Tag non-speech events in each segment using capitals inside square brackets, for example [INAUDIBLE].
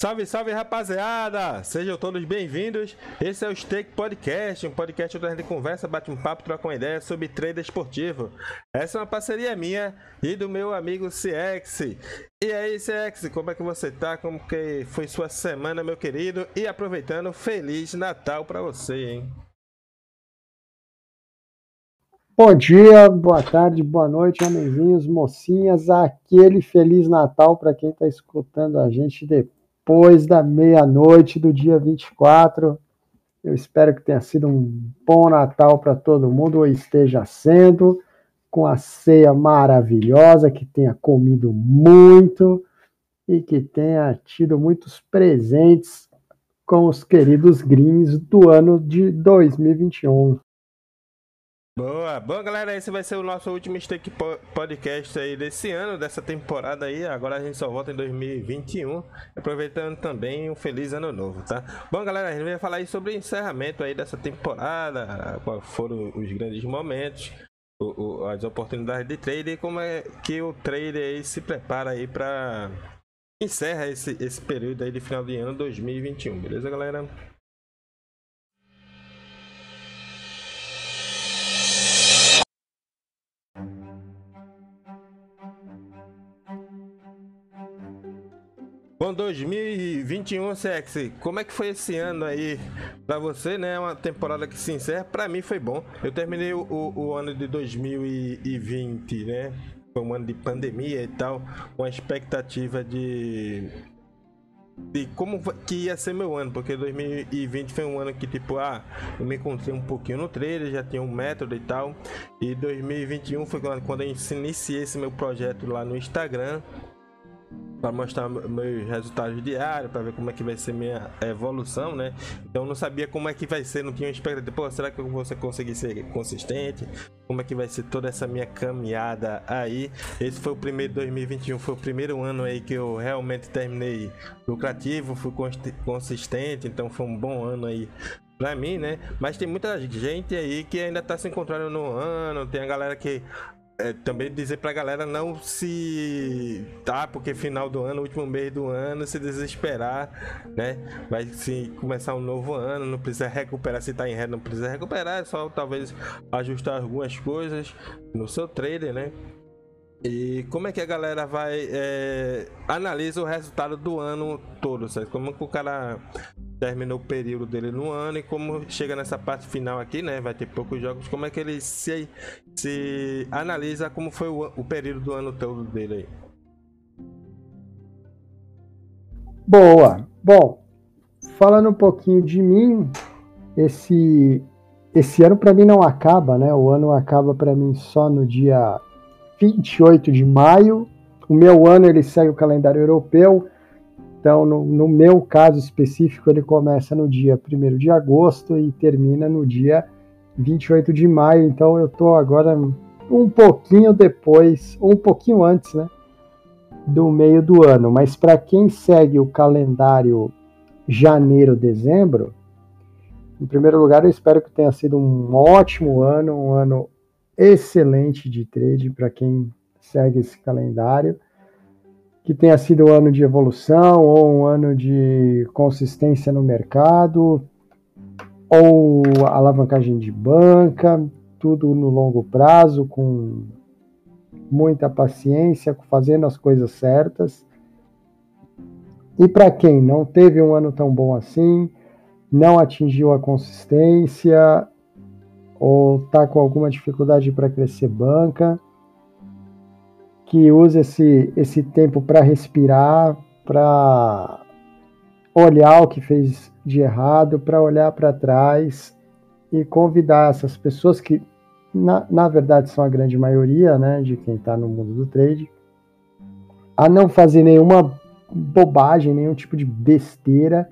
Salve, salve rapaziada! Sejam todos bem-vindos. Esse é o Stake Podcast, um podcast onde a gente conversa, bate um papo, troca uma ideia sobre trader esportivo. Essa é uma parceria minha e do meu amigo CX. E aí, CX, como é que você tá? Como que foi sua semana, meu querido? E aproveitando, Feliz Natal para você, hein? Bom dia, boa tarde, boa noite, homenzinhos, mocinhas. Aquele Feliz Natal para quem está escutando a gente depois depois da meia-noite do dia 24. Eu espero que tenha sido um bom Natal para todo mundo, ou esteja sendo, com a ceia maravilhosa, que tenha comido muito e que tenha tido muitos presentes com os queridos greens do ano de 2021. Boa, bom galera, esse vai ser o nosso último Stake Podcast aí desse ano, dessa temporada aí. Agora a gente só volta em 2021, aproveitando também um feliz ano novo, tá? Bom galera, a gente vai falar aí sobre o encerramento aí dessa temporada, quais foram os grandes momentos, o, o, as oportunidades de trade e como é que o trader aí se prepara aí para encerra esse, esse período aí de final de ano 2021, beleza galera? Bom, 2021, Sexy, como é que foi esse ano aí para você, né? Uma temporada que se encerra, para mim foi bom. Eu terminei o, o, ano de 2020, né? Foi um ano de pandemia e tal, com a expectativa de de como que ia ser meu ano, porque 2020 foi um ano que tipo, ah, eu me encontrei um pouquinho no trailer, já tinha um método e tal. E 2021 foi quando eu iniciei esse meu projeto lá no Instagram para mostrar meus resultados diários, para ver como é que vai ser minha evolução, né? Então não sabia como é que vai ser, não tinha expectativa, pô, será que eu vou conseguir ser consistente? Como é que vai ser toda essa minha caminhada aí? Esse foi o primeiro 2021, foi o primeiro ano aí que eu realmente terminei lucrativo, fui consistente, então foi um bom ano aí pra mim, né? Mas tem muita gente aí que ainda tá se encontrando no ano, tem a galera que é, também dizer pra galera não se. Tá, porque final do ano, último mês do ano, se desesperar, né? Vai se começar um novo ano, não precisa recuperar. Se tá em ré, não precisa recuperar, é só talvez ajustar algumas coisas no seu trader, né? E como é que a galera vai é, analisa o resultado do ano todo, certo? Como que o cara terminou o período dele no ano e como chega nessa parte final aqui, né? Vai ter poucos jogos, como é que ele se, se analisa como foi o, o período do ano todo dele aí? Boa. Bom, falando um pouquinho de mim, esse esse ano para mim não acaba, né? O ano acaba para mim só no dia 28 de maio. O meu ano ele segue o calendário europeu, então no, no meu caso específico ele começa no dia 1 de agosto e termina no dia 28 de maio. Então eu estou agora um pouquinho depois, um pouquinho antes, né? Do meio do ano. Mas para quem segue o calendário janeiro-dezembro, em primeiro lugar, eu espero que tenha sido um ótimo ano, um ano excelente de trade para quem segue esse calendário. Que tenha sido um ano de evolução ou um ano de consistência no mercado, ou alavancagem de banca, tudo no longo prazo, com muita paciência, fazendo as coisas certas. E para quem não teve um ano tão bom assim, não atingiu a consistência ou está com alguma dificuldade para crescer banca, que use esse, esse tempo para respirar, para olhar o que fez de errado, para olhar para trás e convidar essas pessoas que, na, na verdade, são a grande maioria né, de quem está no mundo do trade, a não fazer nenhuma bobagem, nenhum tipo de besteira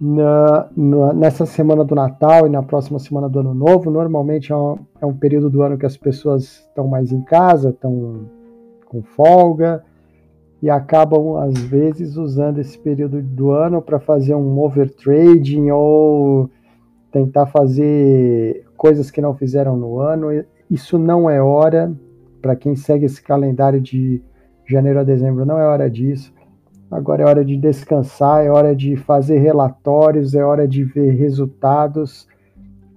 na, na, nessa semana do Natal e na próxima semana do Ano Novo, normalmente é um, é um período do ano que as pessoas estão mais em casa, estão com folga e acabam, às vezes, usando esse período do ano para fazer um overtrading ou tentar fazer coisas que não fizeram no ano. Isso não é hora, para quem segue esse calendário de janeiro a dezembro, não é hora disso Agora é hora de descansar, é hora de fazer relatórios, é hora de ver resultados,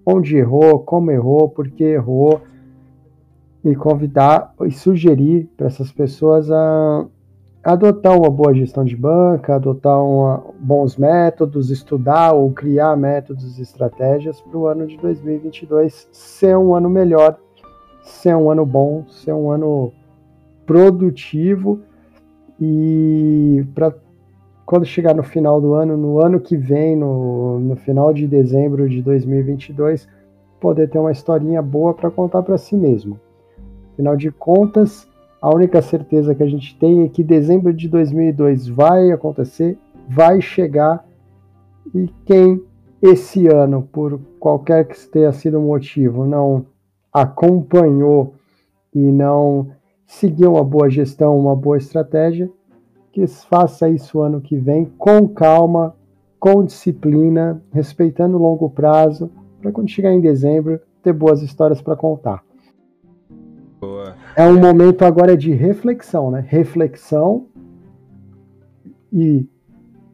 onde errou, como errou, por que errou, e convidar e sugerir para essas pessoas a adotar uma boa gestão de banca, adotar uma, bons métodos, estudar ou criar métodos e estratégias para o ano de 2022 ser um ano melhor, ser um ano bom, ser um ano produtivo e para quando chegar no final do ano, no ano que vem, no, no final de dezembro de 2022, poder ter uma historinha boa para contar para si mesmo. Afinal de contas, a única certeza que a gente tem é que dezembro de 2002 vai acontecer, vai chegar e quem esse ano, por qualquer que tenha sido o motivo, não acompanhou e não seguiu uma boa gestão, uma boa estratégia, que faça isso ano que vem com calma, com disciplina, respeitando o longo prazo, para quando chegar em dezembro ter boas histórias para contar. Boa. É um momento agora de reflexão, né? Reflexão e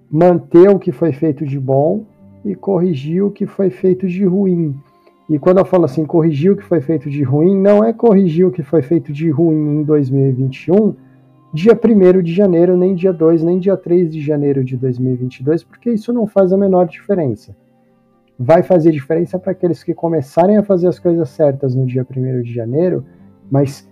manter o que foi feito de bom e corrigir o que foi feito de ruim. E quando eu falo assim, corrigir o que foi feito de ruim, não é corrigir o que foi feito de ruim em 2021, dia 1 de janeiro, nem dia 2, nem dia 3 de janeiro de 2022, porque isso não faz a menor diferença. Vai fazer diferença para aqueles que começarem a fazer as coisas certas no dia 1 de janeiro mas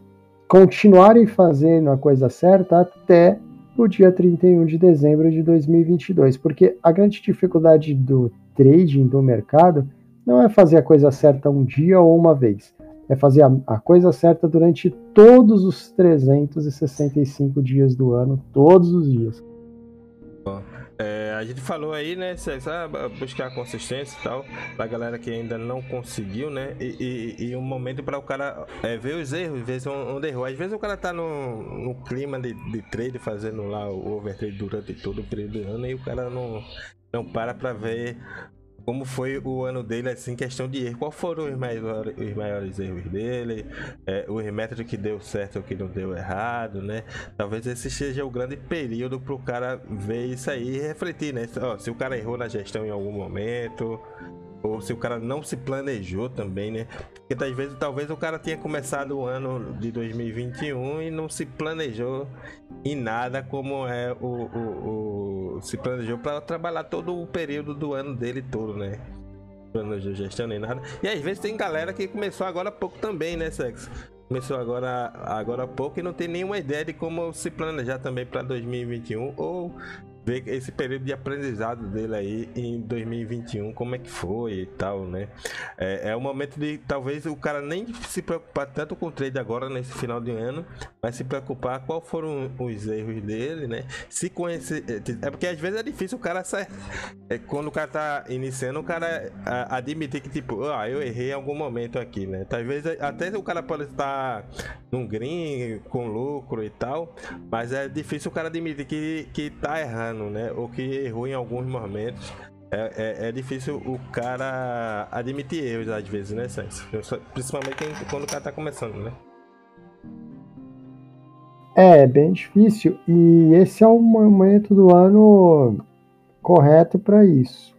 continuarem fazendo a coisa certa até o dia 31 de dezembro de 2022, porque a grande dificuldade do trading, do mercado, não é fazer a coisa certa um dia ou uma vez, é fazer a, a coisa certa durante todos os 365 dias do ano, todos os dias. É, a gente falou aí, né, sabe, buscar consistência e tal, pra galera que ainda não conseguiu, né, e, e, e um momento para o cara é, ver os erros, ver onde errou. Às vezes o cara tá no, no clima de, de trade, fazendo lá o overtrade durante todo o período do ano e o cara não, não para pra ver como foi o ano dele, assim, questão de erro. Qual foram os maiores, os maiores erros dele? É, os métodos que deu certo ou que não deu errado, né? Talvez esse seja o grande período para o cara ver isso aí e refletir, né? Se o cara errou na gestão em algum momento, ou se o cara não se planejou também, né? Porque às vezes talvez o cara tenha começado o ano de 2021 e não se planejou em nada como é o, o, o se planejou para trabalhar todo o período do ano dele todo, né? Planejou gestão nem nada. E às vezes tem galera que começou agora há pouco também, né, Sexo? Começou agora, agora há pouco e não tem nenhuma ideia de como se planejar também para 2021 ou ver esse período de aprendizado dele aí em 2021, como é que foi e tal, né? É, é o momento de talvez o cara nem se preocupar tanto com o trade agora nesse final de ano, mas se preocupar qual foram os erros dele, né? Se conhecer. É, é porque às vezes é difícil o cara sair. É, quando o cara tá iniciando, o cara admitir que, tipo, ah, eu errei em algum momento aqui, né? Talvez até o cara pode estar num green, com lucro e tal, mas é difícil o cara admitir que, que tá errando ano, né? Ou que errou em alguns momentos. É, é, é difícil o cara admitir erros às vezes, né, Santos? Principalmente quando o cara tá começando, né? É, bem difícil. E esse é o momento do ano correto para isso.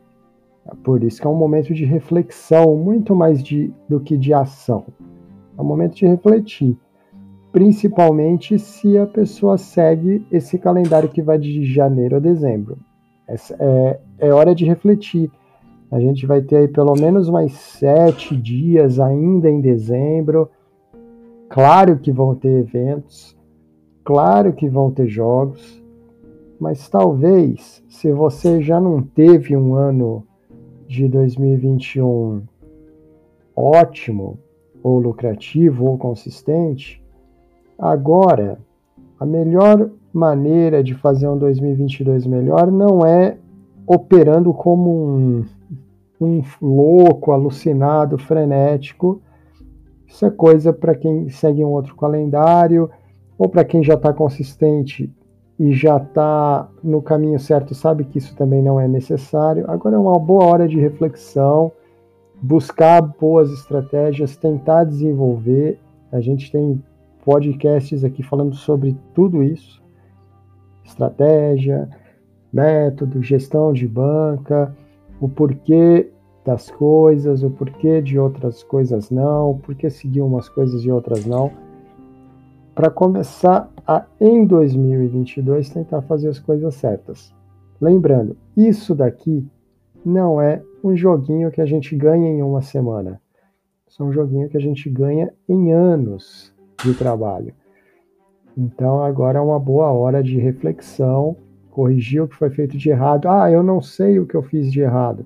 Por isso que é um momento de reflexão, muito mais de, do que de ação. É um momento de refletir principalmente se a pessoa segue esse calendário que vai de janeiro a dezembro. É, é hora de refletir. A gente vai ter aí pelo menos mais sete dias ainda em dezembro. Claro que vão ter eventos, claro que vão ter jogos, mas talvez se você já não teve um ano de 2021 ótimo, ou lucrativo, ou consistente, Agora, a melhor maneira de fazer um 2022 melhor não é operando como um, um louco, alucinado, frenético. Isso é coisa para quem segue um outro calendário ou para quem já está consistente e já está no caminho certo, sabe que isso também não é necessário. Agora é uma boa hora de reflexão, buscar boas estratégias, tentar desenvolver. A gente tem podcasts aqui falando sobre tudo isso, estratégia, método, gestão de banca, o porquê das coisas, o porquê de outras coisas não, o porquê seguir umas coisas e outras não, para começar a, em 2022, tentar fazer as coisas certas. Lembrando, isso daqui não é um joguinho que a gente ganha em uma semana. Isso é um joguinho que a gente ganha em anos de trabalho. Então agora é uma boa hora de reflexão, corrigir o que foi feito de errado. Ah, eu não sei o que eu fiz de errado.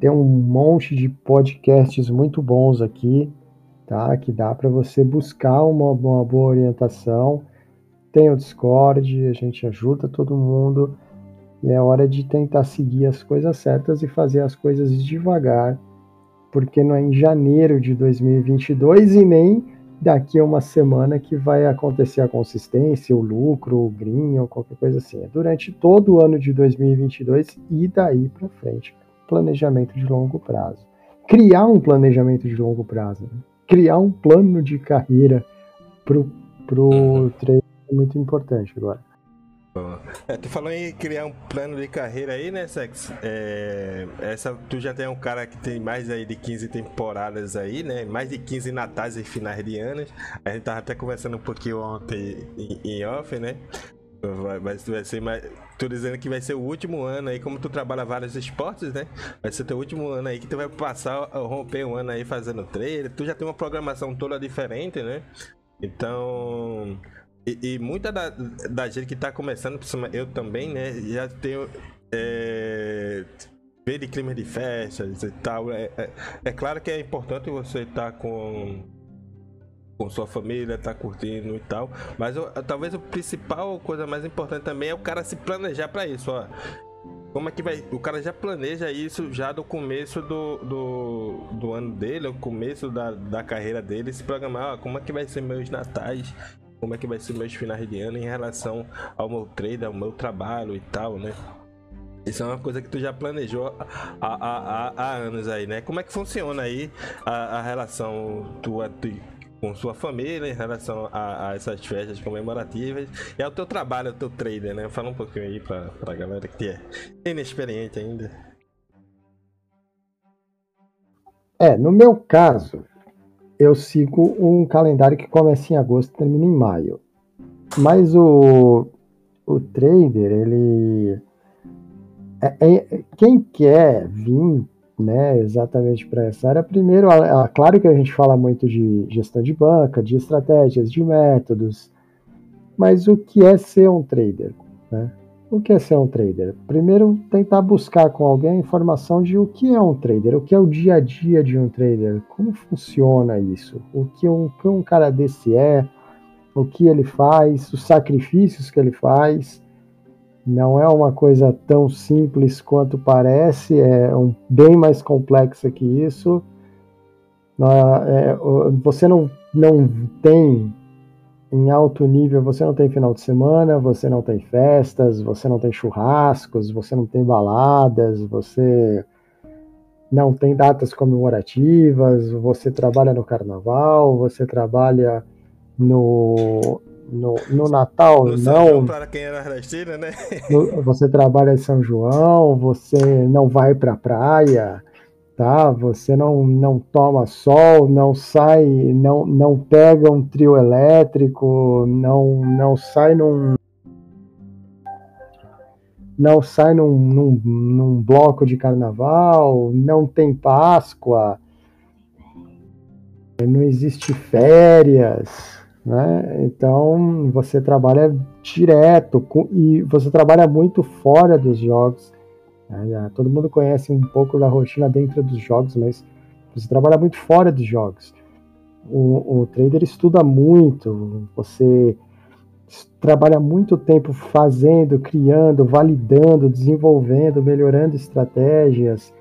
Tem um monte de podcasts muito bons aqui, tá? Que dá para você buscar uma, uma boa orientação. Tem o Discord, a gente ajuda todo mundo. E é hora de tentar seguir as coisas certas e fazer as coisas devagar, porque não é em janeiro de 2022 e nem daqui a uma semana que vai acontecer a consistência, o lucro, o green ou qualquer coisa assim. É durante todo o ano de 2022 e daí para frente. Planejamento de longo prazo. Criar um planejamento de longo prazo. Né? Criar um plano de carreira pro, pro uhum. treino é muito importante agora. É, tu falou em criar um plano de carreira aí, né, Sex? É, essa, tu já tem um cara que tem mais aí de 15 temporadas aí, né? Mais de 15 natais e finais de anos. A gente tava até conversando um pouquinho ontem em, em off, né? Vai, vai, vai ser mais. Tô dizendo que vai ser o último ano aí, como tu trabalha vários esportes, né? Vai ser teu último ano aí que tu vai passar, romper um ano aí fazendo trailer. Tu já tem uma programação toda diferente, né? Então, e, e, muita da, da gente que tá começando, eu também, né, já tenho. É, ver de clima de festas e tal. É, é, é, claro que é importante você estar tá com, com sua família, tá curtindo e tal. Mas eu, talvez a principal coisa mais importante também é o cara se planejar para isso, ó. Como é que vai. O cara já planeja isso já do começo do, do, do ano dele, o começo da, da carreira dele, se programar, ó, como é que vai ser meus natais, como é que vai ser meus finais de ano em relação ao meu trade, ao meu trabalho e tal, né? Isso é uma coisa que tu já planejou há, há, há, há anos aí, né? Como é que funciona aí a, a relação tua com sua família em relação a, a, essas festas comemorativas e ao teu trabalho, ao teu trader, né? Fala um pouquinho aí pra, pra galera que é inexperiente ainda. É, no meu caso, eu sigo um calendário que começa em agosto e termina em maio. Mas o, o trader, ele. É, é, quem quer vir né, exatamente para essa área, primeiro, é, claro que a gente fala muito de gestão de banca, de estratégias, de métodos, mas o que é ser um trader? Né? O que é ser um trader? Primeiro, tentar buscar com alguém a informação de o que é um trader, o que é o dia a dia de um trader, como funciona isso, o que um, que um cara desse é, o que ele faz, os sacrifícios que ele faz. Não é uma coisa tão simples quanto parece, é um, bem mais complexa que isso. É, você não, não tem em alto nível, você não tem final de semana, você não tem festas, você não tem churrascos, você não tem baladas, você não tem datas comemorativas, você trabalha no carnaval, você trabalha no, no, no Natal, no não. para quem era né? No, você trabalha em São João, você não vai para a praia, tá? Você não, não toma sol, não sai, não, não pega um trio elétrico, não, não sai num não sai num, num, num bloco de carnaval, não tem Páscoa, não existe férias, né? Então você trabalha direto com, e você trabalha muito fora dos jogos né? Todo mundo conhece um pouco da rotina dentro dos jogos, mas você trabalha muito fora dos jogos. O, o trader estuda muito, você trabalha muito tempo fazendo, criando, validando, desenvolvendo, melhorando estratégias.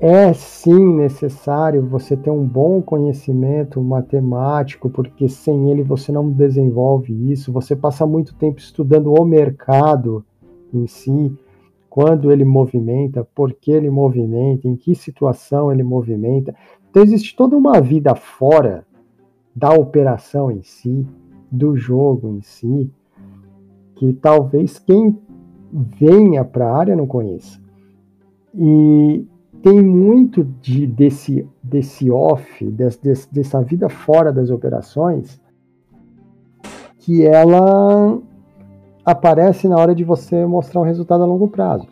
É sim necessário você ter um bom conhecimento matemático, porque sem ele você não desenvolve isso. Você passa muito tempo estudando o mercado em si, quando ele movimenta, por que ele movimenta, em que situação ele movimenta. Então existe toda uma vida fora da operação em si, do jogo em si, que talvez quem venha para a área não conheça. E tem muito de, desse, desse off, desse, desse, dessa vida fora das operações, que ela aparece na hora de você mostrar um resultado a longo prazo.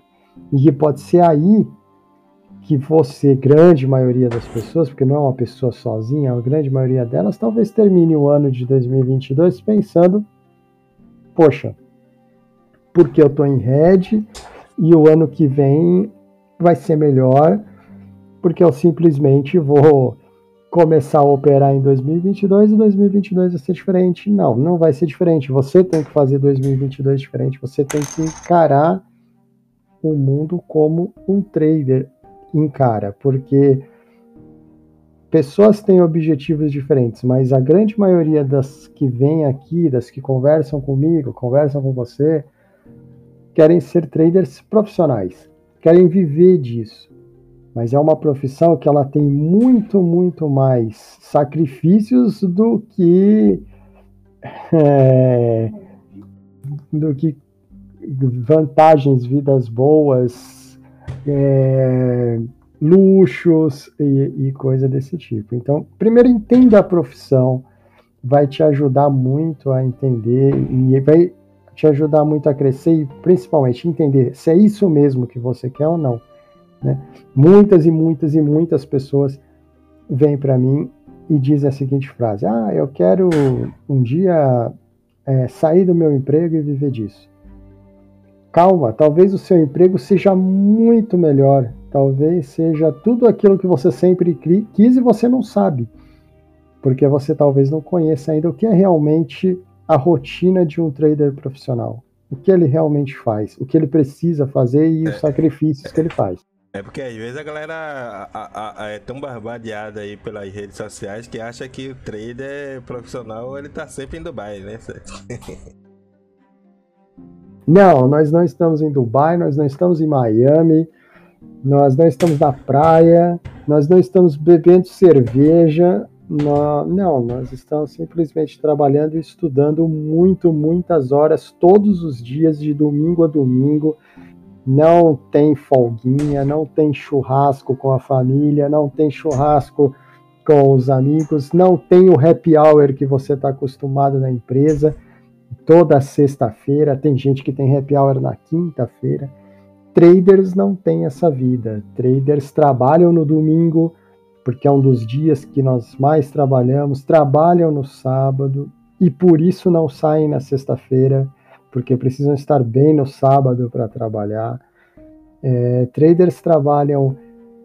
E que pode ser aí que você, grande maioria das pessoas, porque não é uma pessoa sozinha, a grande maioria delas, talvez termine o ano de 2022 pensando: poxa, porque eu estou em red e o ano que vem vai ser melhor, porque eu simplesmente vou começar a operar em 2022 e 2022 vai ser diferente. Não, não vai ser diferente. Você tem que fazer 2022 diferente. Você tem que encarar o mundo como um trader encara, porque pessoas têm objetivos diferentes, mas a grande maioria das que vêm aqui, das que conversam comigo, conversam com você, querem ser traders profissionais, querem viver disso. Mas é uma profissão que ela tem muito, muito mais sacrifícios do que é, do que vantagens, vidas boas, é, luxos e, e coisa desse tipo. Então, primeiro entenda a profissão, vai te ajudar muito a entender e vai te ajudar muito a crescer e principalmente entender se é isso mesmo que você quer ou não. Né? Muitas e muitas e muitas pessoas vêm para mim e dizem a seguinte frase: Ah, eu quero um dia é, sair do meu emprego e viver disso calma, talvez o seu emprego seja muito melhor, talvez seja tudo aquilo que você sempre quis e você não sabe, porque você talvez não conheça ainda o que é realmente a rotina de um trader profissional, o que ele realmente faz, o que ele precisa fazer e os é. sacrifícios que ele faz. É porque às vezes a galera a, a, a, é tão barbadeada aí pelas redes sociais que acha que o trader profissional ele tá sempre em Dubai, né? [LAUGHS] Não, nós não estamos em Dubai, nós não estamos em Miami, nós não estamos na praia, nós não estamos bebendo cerveja, não, nós estamos simplesmente trabalhando e estudando muito, muitas horas, todos os dias, de domingo a domingo. Não tem folguinha, não tem churrasco com a família, não tem churrasco com os amigos, não tem o happy hour que você está acostumado na empresa toda sexta-feira, tem gente que tem happy hour na quinta-feira. Traders não têm essa vida. Traders trabalham no domingo, porque é um dos dias que nós mais trabalhamos, trabalham no sábado e por isso não saem na sexta-feira, porque precisam estar bem no sábado para trabalhar. É, traders trabalham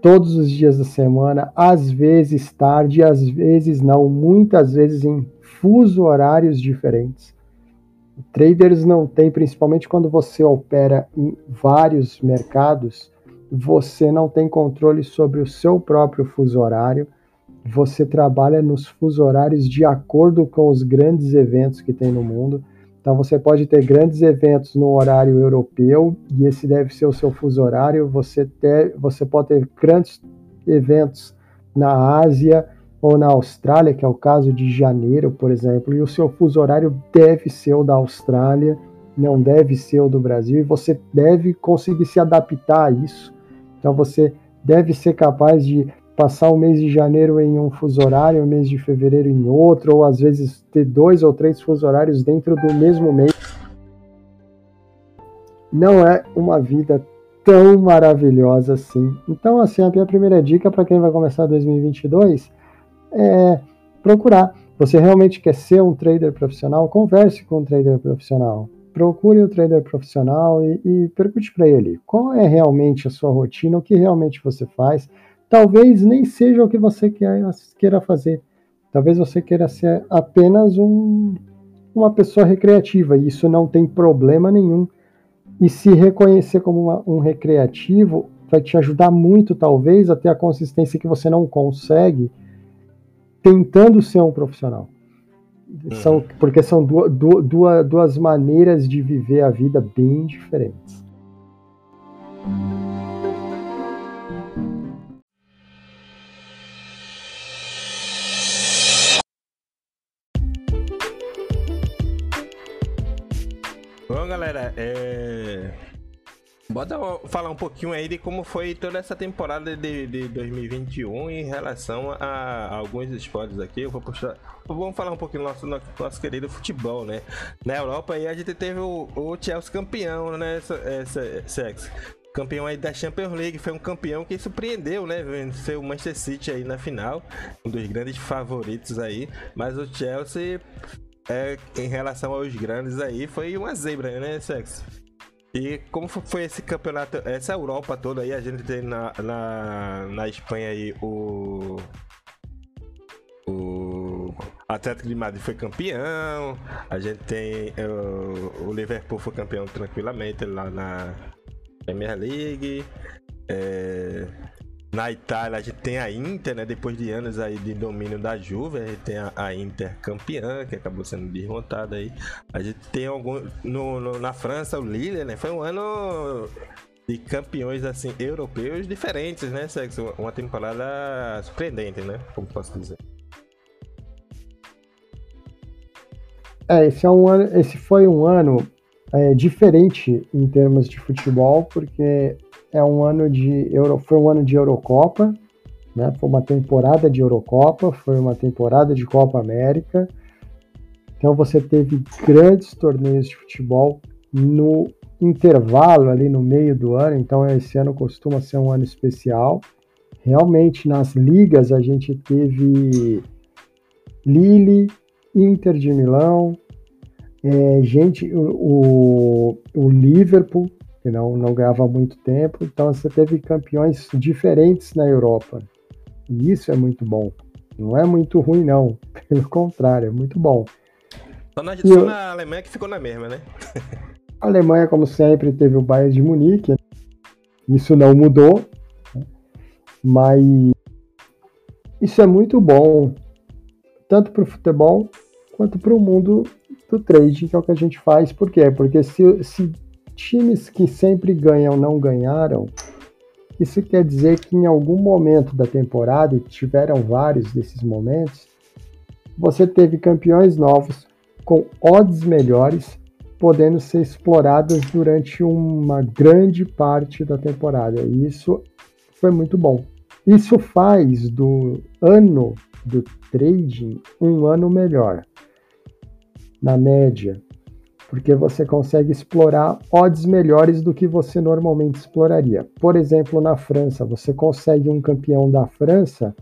todos os dias da semana, às vezes tarde, às vezes não, muitas vezes em fuso horários diferentes. Traders não têm, principalmente quando você opera em vários mercados, você não tem controle sobre o seu próprio fuso horário. Você trabalha nos fuso horários de acordo com os grandes eventos que tem no mundo. Então você pode ter grandes eventos no horário europeu e esse deve ser o seu fuso horário. Você, ter, você pode ter grandes eventos na Ásia ou na Austrália, que é o caso de janeiro, por exemplo, e o seu fuso horário deve ser o da Austrália, não deve ser o do Brasil, e você deve conseguir se adaptar a isso. Então você deve ser capaz de passar o mês de janeiro em um fuso horário, o mês de fevereiro em outro, ou às vezes ter dois ou três fuso horários dentro do mesmo mês. Não é uma vida tão maravilhosa assim. Então, assim, a minha primeira dica para quem vai começar 2022 é procurar. Você realmente quer ser um trader profissional? Converse com um trader profissional. Procure o um trader profissional e, e pergunte para ele qual é realmente a sua rotina, o que realmente você faz. Talvez nem seja o que você queira fazer. Talvez você queira ser apenas um, uma pessoa recreativa, e isso não tem problema nenhum. E se reconhecer como uma, um recreativo vai te ajudar muito, talvez, a ter a consistência que você não consegue tentando ser um profissional. São, uhum. porque são duas, duas, duas maneiras de viver a vida bem diferentes. Galera, é... Bota falar um pouquinho aí de como foi toda essa temporada de, de 2021 em relação a, a alguns esportes aqui. Eu vou puxar. Vamos falar um pouquinho do nosso, nosso querido futebol, né? Na Europa aí a gente teve o, o Chelsea campeão, né? Essa, essa. Campeão aí da Champions League, foi um campeão que surpreendeu, né? Venceu o Manchester City aí na final, um dos grandes favoritos aí. Mas o Chelsea, é, em relação aos grandes aí, foi uma zebra, né, Sex? E como foi esse campeonato, essa Europa toda aí, a gente tem na, na, na Espanha aí o. O Atlético de Madrid foi campeão, a gente tem o, o Liverpool foi campeão tranquilamente lá na Premier League. É, na Itália a gente tem a Inter, né? Depois de anos aí de domínio da Juve, a gente tem a, a Inter campeã, que acabou sendo desmontada aí. A gente tem algum. No, no, na França, o Lille, né? Foi um ano de campeões assim europeus diferentes, né? Sexo? Uma temporada surpreendente, né? Como posso dizer. É, esse, é um ano, esse foi um ano é, diferente em termos de futebol, porque é um ano de Euro, foi um ano de Eurocopa, né? Foi uma temporada de Eurocopa, foi uma temporada de Copa América. Então você teve grandes torneios de futebol no intervalo ali no meio do ano, então esse ano costuma ser um ano especial. Realmente nas ligas a gente teve Lille, Inter de Milão, é, gente, o, o, Liverpool que não, não ganhava muito tempo. Então você teve campeões diferentes na Europa. E isso é muito bom. Não é muito ruim, não. [LAUGHS] Pelo contrário, é muito bom. Só na, só na Alemanha que ficou na mesma, né? a Alemanha, como sempre, teve o Bayern de Munique. Isso não mudou. Né? Mas isso é muito bom, tanto para o futebol quanto para o mundo do trading, que é o que a gente faz. Por quê? Porque se, se times que sempre ganham não ganharam, isso quer dizer que em algum momento da temporada, e tiveram vários desses momentos, você teve campeões novos com odds melhores, podendo ser exploradas durante uma grande parte da temporada. E isso foi muito bom. Isso faz do ano do trading um ano melhor. Na média, porque você consegue explorar odds melhores do que você normalmente exploraria. Por exemplo, na França, você consegue um campeão da França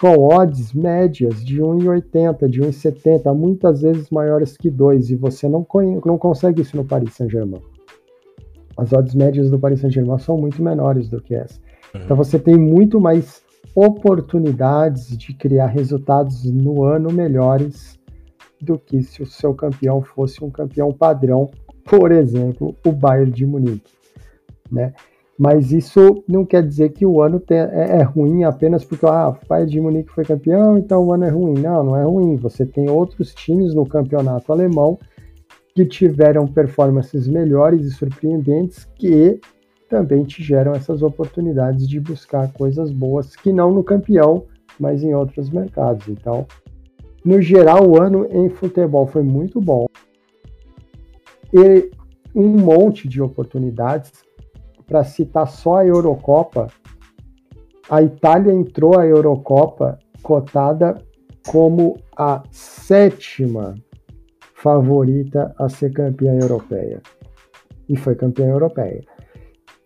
com odds médias de 1,80, de 1,70, muitas vezes maiores que 2, e você não, não consegue isso no Paris Saint-Germain. As odds médias do Paris Saint-Germain são muito menores do que essa. Uhum. Então você tem muito mais oportunidades de criar resultados no ano melhores do que se o seu campeão fosse um campeão padrão, por exemplo, o Bayern de Munique, né? Mas isso não quer dizer que o ano é, é, ruim apenas porque ah, o Bayern de Munique foi campeão, então o ano é ruim. Não, não é ruim. Você tem outros times no campeonato alemão que tiveram performances melhores e surpreendentes que também te geram essas oportunidades de buscar coisas boas que não no campeão, mas em outros mercados. Então, no geral, o ano em futebol foi muito bom. E um monte de oportunidades. Para citar só a Eurocopa, a Itália entrou à Eurocopa cotada como a sétima favorita a ser campeã europeia. E foi campeã europeia.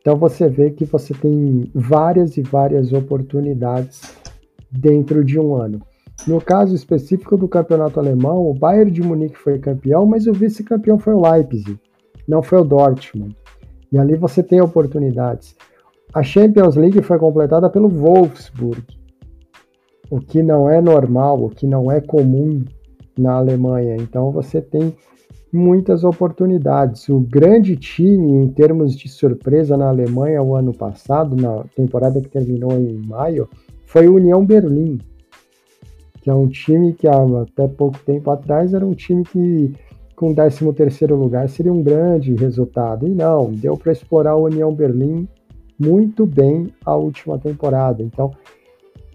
Então você vê que você tem várias e várias oportunidades dentro de um ano. No caso específico do campeonato alemão, o Bayern de Munique foi campeão, mas o vice-campeão foi o Leipzig, não foi o Dortmund. E ali você tem oportunidades. A Champions League foi completada pelo Wolfsburg, o que não é normal, o que não é comum na Alemanha. Então você tem muitas oportunidades. O grande time em termos de surpresa na Alemanha o ano passado, na temporada que terminou em maio, foi o União Berlim que é um time que até pouco tempo atrás era um time que com 13 terceiro lugar seria um grande resultado. E não, deu para explorar o União Berlim muito bem a última temporada. Então,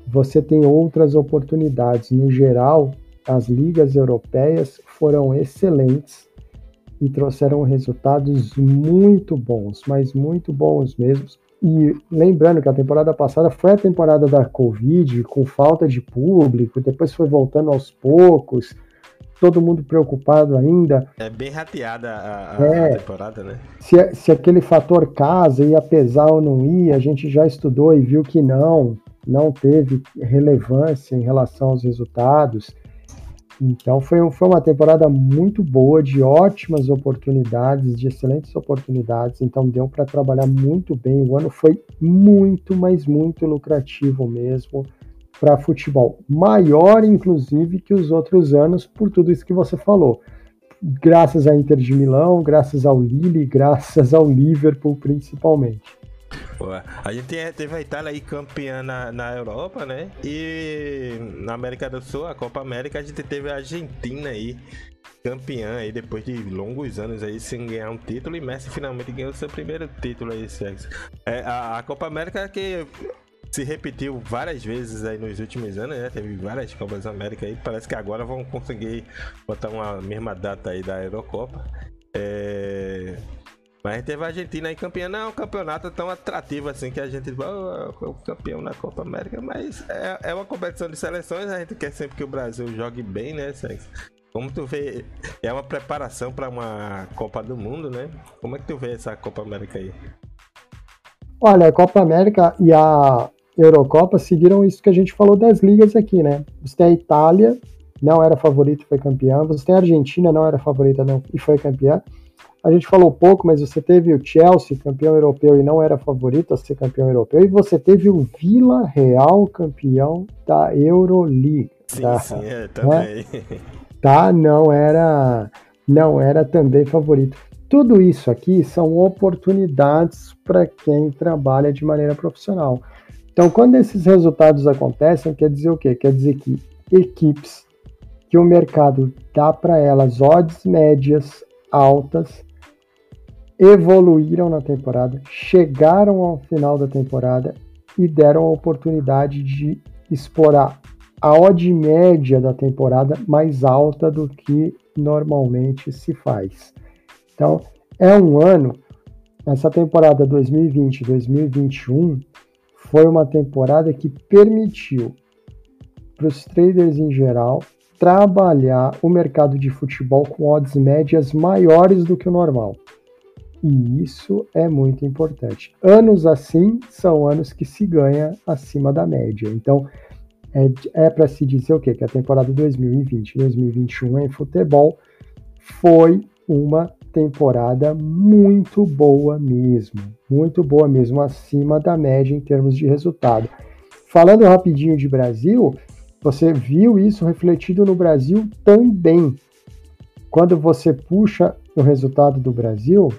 você tem outras oportunidades. No geral, as ligas europeias foram excelentes e trouxeram resultados muito bons, mas muito bons mesmo. E lembrando que a temporada passada foi a temporada da Covid, com falta de público, depois foi voltando aos poucos, todo mundo preocupado ainda. É bem rateada a, a é, temporada, né? Se, se aquele fator casa ia pesar ou não ia, a gente já estudou e viu que não, não teve relevância em relação aos resultados. Então foi, foi uma temporada muito boa, de ótimas oportunidades, de excelentes oportunidades. Então deu para trabalhar muito bem. O ano foi muito, mas muito lucrativo mesmo para futebol. Maior, inclusive, que os outros anos, por tudo isso que você falou. Graças à Inter de Milão, graças ao Lille, graças ao Liverpool, principalmente. A gente teve a Itália aí campeã na, na Europa, né? E na América do Sul, a Copa América, a gente teve a Argentina aí campeã aí depois de longos anos aí sem ganhar um título e Messi finalmente ganhou seu primeiro título aí, É, a, a Copa América que se repetiu várias vezes aí nos últimos anos, né? Teve várias Copas América aí, parece que agora vão conseguir botar uma mesma data aí da Eurocopa. É... Mas teve a Argentina aí campeã, não é um campeonato tão atrativo assim que a gente oh, o campeão na Copa América, mas é, é uma competição de seleções, a gente quer sempre que o Brasil jogue bem, né? Como tu vê, é uma preparação para uma Copa do Mundo, né? Como é que tu vê essa Copa América aí? Olha, a Copa América e a Eurocopa seguiram isso que a gente falou das ligas aqui, né? Você tem a Itália, não era favorito, foi campeã. Você tem a Argentina, não era favorita, não, e foi campeã. A gente falou pouco, mas você teve o Chelsea, campeão europeu, e não era favorito a ser campeão europeu. E você teve o Vila Real, campeão da Euroleague. Sim, tá? sim, é, também. Né? Tá, não era, não era também favorito. Tudo isso aqui são oportunidades para quem trabalha de maneira profissional. Então, quando esses resultados acontecem, quer dizer o quê? Quer dizer que equipes que o mercado dá para elas odds médias altas evoluíram na temporada, chegaram ao final da temporada e deram a oportunidade de explorar a odd média da temporada mais alta do que normalmente se faz. Então, é um ano, essa temporada 2020-2021 foi uma temporada que permitiu para os traders em geral trabalhar o mercado de futebol com odds médias maiores do que o normal. E isso é muito importante. Anos assim são anos que se ganha acima da média. Então, é, é para se dizer o quê? Que a temporada 2020-2021 em futebol foi uma temporada muito boa mesmo. Muito boa mesmo, acima da média em termos de resultado. Falando rapidinho de Brasil, você viu isso refletido no Brasil também. Quando você puxa o resultado do Brasil,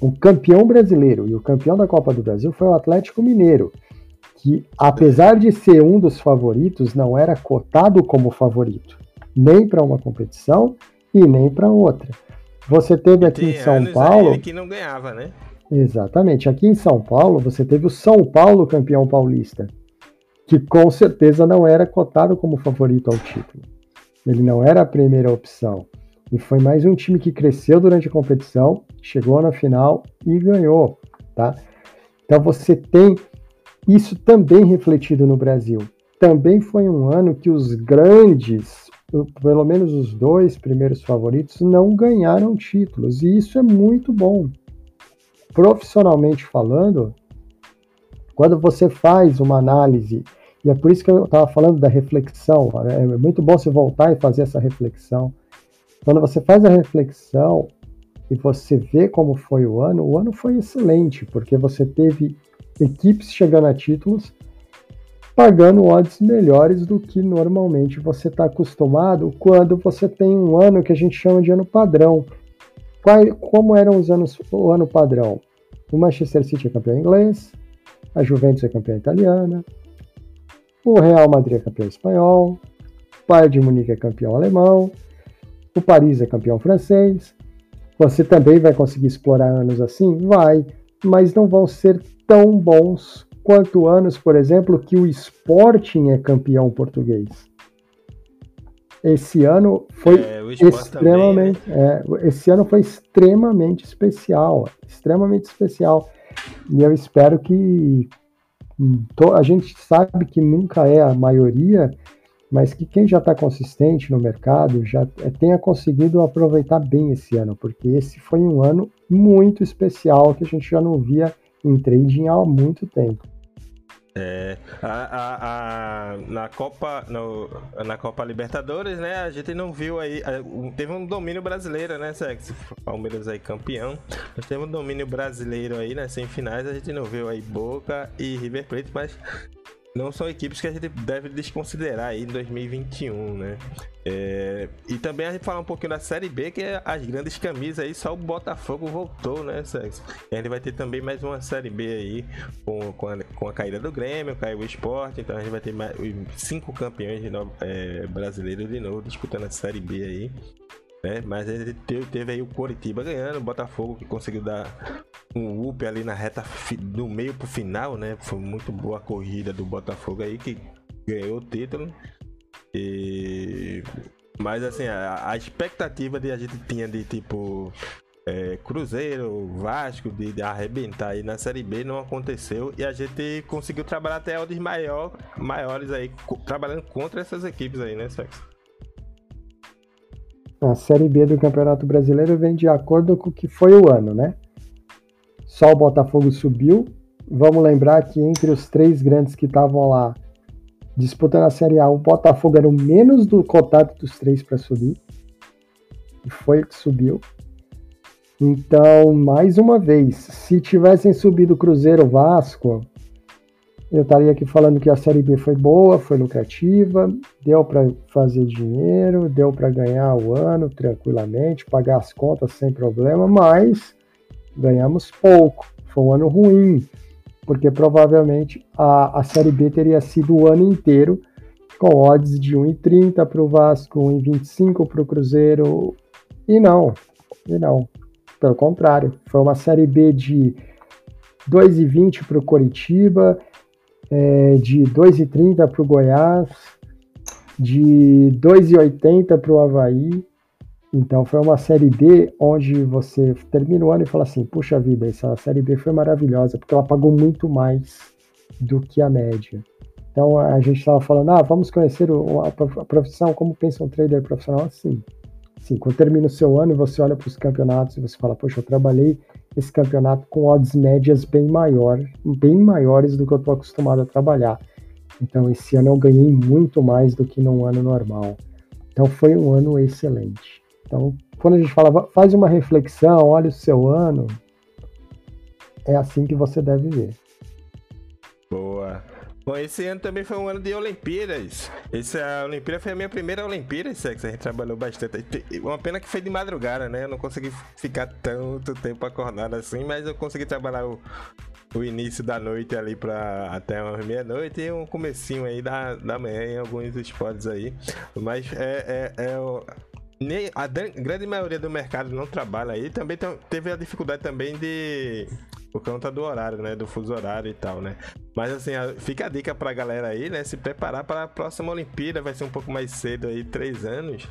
o campeão brasileiro e o campeão da Copa do Brasil foi o Atlético Mineiro, que apesar de ser um dos favoritos, não era cotado como favorito, nem para uma competição e nem para outra. Você teve aqui em São Paulo. que não ganhava, né? Exatamente. Aqui em São Paulo, você teve o São Paulo campeão paulista, que com certeza não era cotado como favorito ao título. Ele não era a primeira opção. E foi mais um time que cresceu durante a competição, chegou na final e ganhou, tá? Então você tem isso também refletido no Brasil. Também foi um ano que os grandes, pelo menos os dois primeiros favoritos, não ganharam títulos, e isso é muito bom. Profissionalmente falando, quando você faz uma análise, e é por isso que eu estava falando da reflexão, é muito bom você voltar e fazer essa reflexão quando você faz a reflexão e você vê como foi o ano, o ano foi excelente, porque você teve equipes chegando a títulos pagando odds melhores do que normalmente você está acostumado quando você tem um ano que a gente chama de ano padrão. Qual, como eram os anos, o ano padrão? O Manchester City é campeão inglês, a Juventus é campeã italiana, o Real Madrid é campeão espanhol, o Bayern de Munique é campeão alemão, o Paris é campeão francês. Você também vai conseguir explorar anos assim? Vai, mas não vão ser tão bons quanto anos, por exemplo, que o Sporting é campeão português. esse ano foi é, extremamente. Também, né? é, esse ano foi extremamente especial. Extremamente especial. E eu espero que. A gente sabe que nunca é a maioria, mas que quem já está consistente no mercado já é, tenha conseguido aproveitar bem esse ano, porque esse foi um ano muito especial que a gente já não via em trading há muito tempo. É, a, a, a, na Copa no, na Copa Libertadores, né? A gente não viu aí, teve um domínio brasileiro, né? Sex? Palmeiras aí campeão, mas teve um domínio brasileiro aí nas semifinais. A gente não viu aí Boca e River Plate, mas não são equipes que a gente deve desconsiderar aí em 2021, né? É, e também a gente falar um pouquinho da Série B, que é as grandes camisas aí, só o Botafogo voltou, né? E a gente vai ter também mais uma Série B aí, com, com, a, com a caída do Grêmio, caiu o esporte, então a gente vai ter mais, cinco campeões de novo, é, brasileiros de novo disputando a Série B aí. Né? Mas ele teve, teve aí o Coritiba ganhando, o Botafogo que conseguiu dar um up ali na reta do meio pro final, né? Foi muito boa a corrida do Botafogo aí que ganhou o título. E mas assim, a, a expectativa de a gente tinha de tipo é, Cruzeiro, Vasco, de, de, arrebentar aí na Série B não aconteceu e a gente conseguiu trabalhar até odds maior, maiores aí, trabalhando contra essas equipes aí, né, Sexo? A Série B do Campeonato Brasileiro vem de acordo com o que foi o ano, né? Só o Botafogo subiu. Vamos lembrar que entre os três grandes que estavam lá disputando a Série A, o Botafogo era o menos do cotado dos três para subir. E foi o que subiu. Então, mais uma vez, se tivessem subido Cruzeiro Vasco, eu estaria aqui falando que a Série B foi boa, foi lucrativa, deu para fazer dinheiro, deu para ganhar o ano tranquilamente, pagar as contas sem problema, mas ganhamos pouco. Foi um ano ruim, porque provavelmente a, a Série B teria sido o ano inteiro com odds de 1,30 para o Vasco, 1,25 para o Cruzeiro, e não, e não. Pelo contrário, foi uma Série B de 2,20 para o Coritiba, é, de 2,30 para o Goiás, de 2,80 para o Havaí. Então foi uma série B onde você termina o ano e fala assim: puxa vida, essa série B foi maravilhosa, porque ela pagou muito mais do que a média. Então a gente estava falando, ah, vamos conhecer a profissão, como pensa um trader profissional assim. Sim, quando termina o seu ano e você olha para os campeonatos e você fala, poxa, eu trabalhei esse campeonato com odds médias bem maior, bem maiores do que eu estou acostumado a trabalhar. Então esse ano eu ganhei muito mais do que num ano normal. Então foi um ano excelente. Então quando a gente fala, faz uma reflexão, olha o seu ano, é assim que você deve ver. Bom, esse ano também foi um ano de Olimpíadas. Essa Olimpíada foi a minha primeira Olimpíada, Sex. A gente trabalhou bastante. Uma pena que foi de madrugada, né? Eu não consegui ficar tanto tempo acordado assim, mas eu consegui trabalhar o, o início da noite ali para até uma meia-noite e um comecinho aí da, da manhã em alguns esportes aí. Mas é, é, é a grande maioria do mercado não trabalha aí. Também teve a dificuldade também de por conta do horário, né? Do fuso horário e tal, né? Mas assim, fica a dica pra galera aí, né? Se preparar para a próxima Olimpíada, vai ser um pouco mais cedo aí, três anos.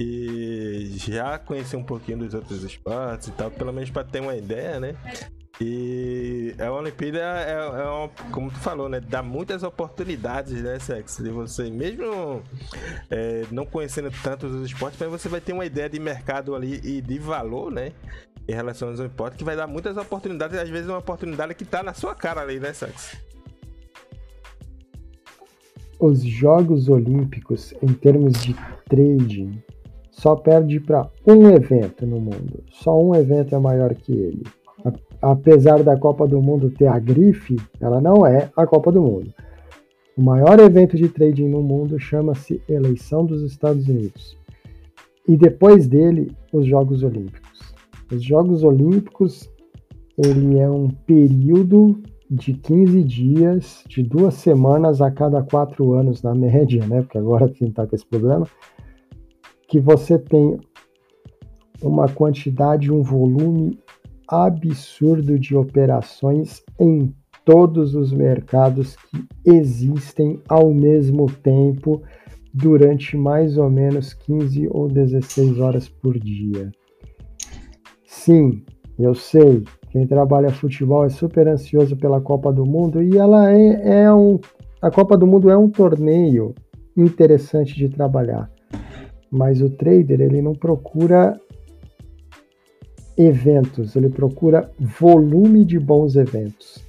E já conhecer um pouquinho dos outros esportes e tal, pelo menos para ter uma ideia, né? E a Olimpíada é, é como tu falou, né? Dá muitas oportunidades, né, Sex? De você, mesmo é, não conhecendo tantos os esportes, mas você vai ter uma ideia de mercado ali e de valor, né? Em relação aos impostos, que vai dar muitas oportunidades, às vezes uma oportunidade que está na sua cara ali, né, Sax? Os Jogos Olímpicos, em termos de trading, só perde para um evento no mundo. Só um evento é maior que ele. Apesar da Copa do Mundo ter a grife, ela não é a Copa do Mundo. O maior evento de trading no mundo chama-se Eleição dos Estados Unidos. E depois dele, os Jogos Olímpicos. Os Jogos Olímpicos, ele é um período de 15 dias, de duas semanas a cada quatro anos, na média, né? Porque agora [LAUGHS] tem tá com esse problema, que você tem uma quantidade, um volume absurdo de operações em todos os mercados que existem ao mesmo tempo durante mais ou menos 15 ou 16 horas por dia. Sim, eu sei, quem trabalha futebol é super ansioso pela Copa do Mundo e ela é, é um. A Copa do Mundo é um torneio interessante de trabalhar. Mas o trader ele não procura eventos, ele procura volume de bons eventos.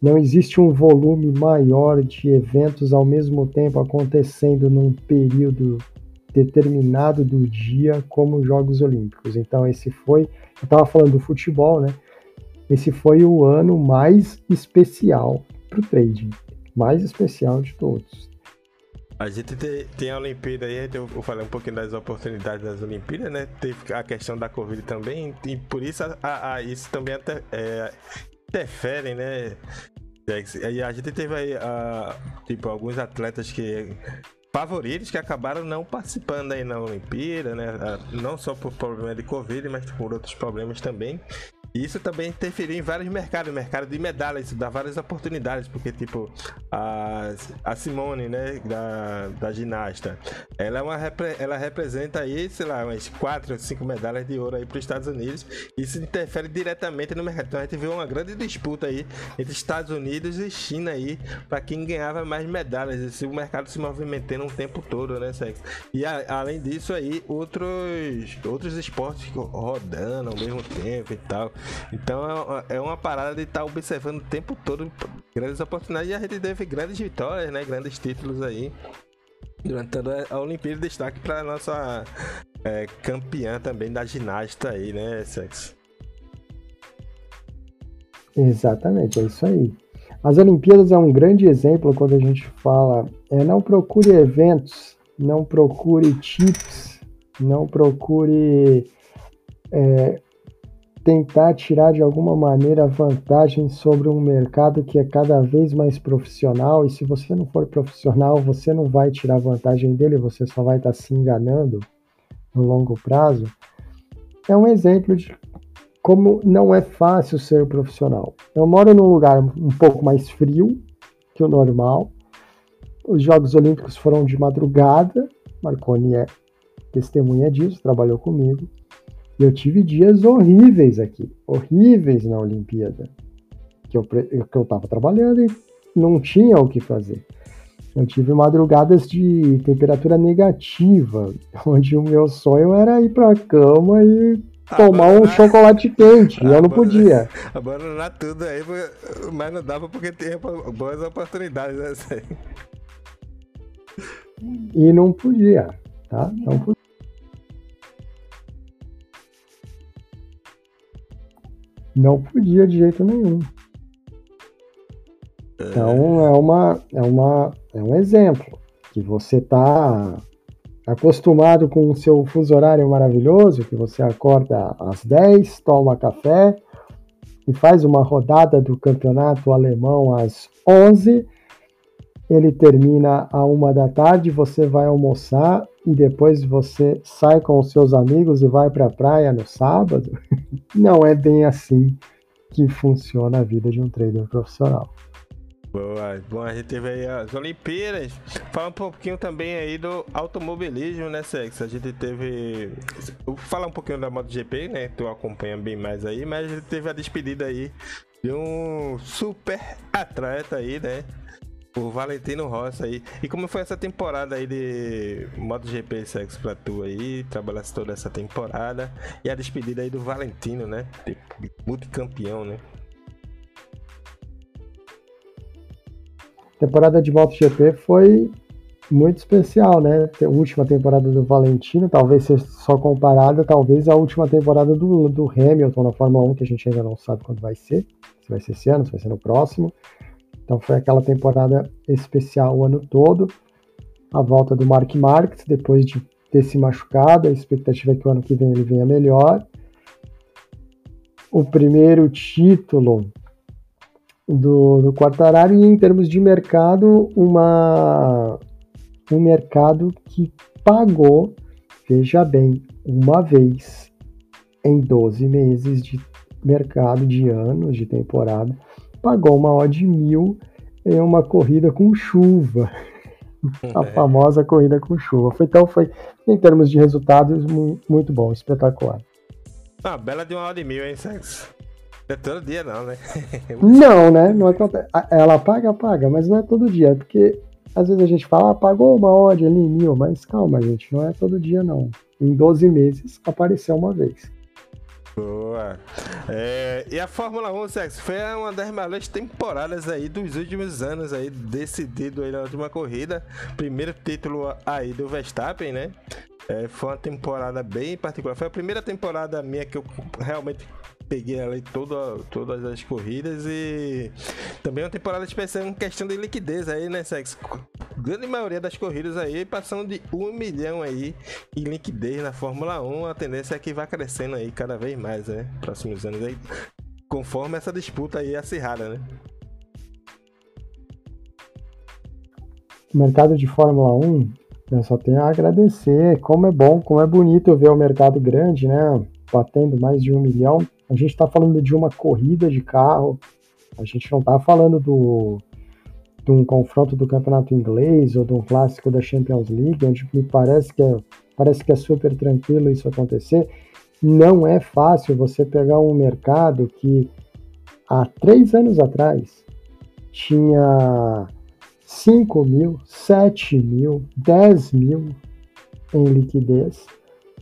Não existe um volume maior de eventos ao mesmo tempo acontecendo num período determinado do dia como os Jogos Olímpicos. Então esse foi, eu estava falando do futebol, né? Esse foi o ano mais especial para o trading, mais especial de todos. A gente tem, tem a Olimpíada aí, eu falei um pouquinho das oportunidades das Olimpíadas, né? Teve a questão da Covid também, e por isso a, a isso também até, é, interfere, né? E a gente teve aí, a, tipo, alguns atletas que favoritos que acabaram não participando aí na Olimpíada, né? Não só por problema de Covid, mas por outros problemas também. Isso também interferiu em vários mercados, mercado de medalhas, dá várias oportunidades, porque tipo a, a Simone, né, da, da ginasta, ela é uma ela representa aí, sei lá, umas quatro ou cinco medalhas de ouro aí para os Estados Unidos. Isso interfere diretamente no mercado. Então a gente viu uma grande disputa aí entre Estados Unidos e China aí para quem ganhava mais medalhas. Esse o mercado se movimentando o tempo todo, né, Sex? E a, além disso aí outros outros esportes rodando ao mesmo tempo e tal. Então é, é uma parada de estar tá observando o tempo todo grandes oportunidades e a gente teve grandes vitórias, né? Grandes títulos aí durante toda a Olimpíada. Destaque para nossa é, campeã também da ginasta aí, né, Sex? Exatamente, é isso aí. As Olimpíadas é um grande exemplo quando a gente fala, é, não procure eventos, não procure tips, não procure é, tentar tirar de alguma maneira vantagem sobre um mercado que é cada vez mais profissional e se você não for profissional, você não vai tirar vantagem dele, você só vai estar se enganando no longo prazo. É um exemplo de como não é fácil ser profissional. Eu moro num lugar um pouco mais frio que o normal. Os Jogos Olímpicos foram de madrugada. Marconi é testemunha disso, trabalhou comigo. Eu tive dias horríveis aqui, horríveis na Olimpíada, que eu, que eu tava trabalhando e não tinha o que fazer. Eu tive madrugadas de temperatura negativa, [LAUGHS] onde o meu sonho era ir pra cama e tomar um [LAUGHS] chocolate quente, e eu não podia. [LAUGHS] Abandonar tudo aí, mas não dava porque tinha boas oportunidades, né? E não podia, tá? Não podia. Não podia de jeito nenhum. Então é uma é uma é um exemplo que você tá acostumado com o seu fuso horário maravilhoso, que você acorda às 10, toma café e faz uma rodada do campeonato alemão às 11, ele termina a uma da tarde, você vai almoçar e depois você sai com os seus amigos e vai para a praia no sábado, [LAUGHS] não é bem assim que funciona a vida de um trader profissional. Boa. Bom, a gente teve aí as Olimpíadas. Fala um pouquinho também aí do automobilismo, né, Sex? A gente teve. Vou falar um pouquinho da MotoGP, né? Tu acompanha bem mais aí, mas a gente teve a despedida aí de um super atleta aí, né? O Valentino Rossi aí. E como foi essa temporada aí de MotoGP Sexo pra tu aí? Trabalhasse toda essa temporada. E a despedida aí do Valentino, né? Multicampeão, né? temporada de MotoGP foi muito especial, né? A última temporada do Valentino, talvez seja só comparada, talvez a última temporada do, do Hamilton na Fórmula 1, que a gente ainda não sabe quando vai ser. Se vai ser esse ano, se vai ser no próximo. Então foi aquela temporada especial o ano todo. A volta do Mark Marques, depois de ter se machucado, a expectativa é que o ano que vem ele venha melhor. O primeiro título do, do Quartararo e em termos de mercado, uma, um mercado que pagou, veja bem, uma vez em 12 meses de mercado, de anos, de temporada, pagou uma odd mil em uma corrida com chuva. [LAUGHS] a é. famosa corrida com chuva. Foi, então foi, em termos de resultados, muito bom, espetacular. Ah, bela de uma e mil, hein, Sexo? É todo dia não, né? [LAUGHS] não, né? Não acontece. Ela paga, paga, mas não é todo dia, porque às vezes a gente fala, ah, pagou uma odd ali em mil, mas calma, gente, não é todo dia não. Em 12 meses apareceu uma vez. Boa. É, e a Fórmula 1, Sex, foi uma das melhores temporadas aí dos últimos anos aí, decidido aí na última corrida. Primeiro título aí do Verstappen, né? É, foi uma temporada bem particular. Foi a primeira temporada minha que eu realmente peguei ali toda, todas as corridas e também uma temporada especial em questão de liquidez aí, né, Sex? Grande maioria das corridas aí passando de um milhão aí em liquidez na Fórmula 1. A tendência é que vai crescendo aí cada vez mais, né? Próximos anos aí, conforme essa disputa aí acirrada, né? O mercado de Fórmula 1, eu só tenho a agradecer. Como é bom, como é bonito ver o mercado grande, né? Batendo mais de um milhão a gente está falando de uma corrida de carro, a gente não está falando do, de um confronto do campeonato inglês ou de um clássico da Champions League, onde me parece que é, parece que é super tranquilo isso acontecer. Não é fácil você pegar um mercado que há três anos atrás tinha 5 mil, 7 mil, 10 mil em liquidez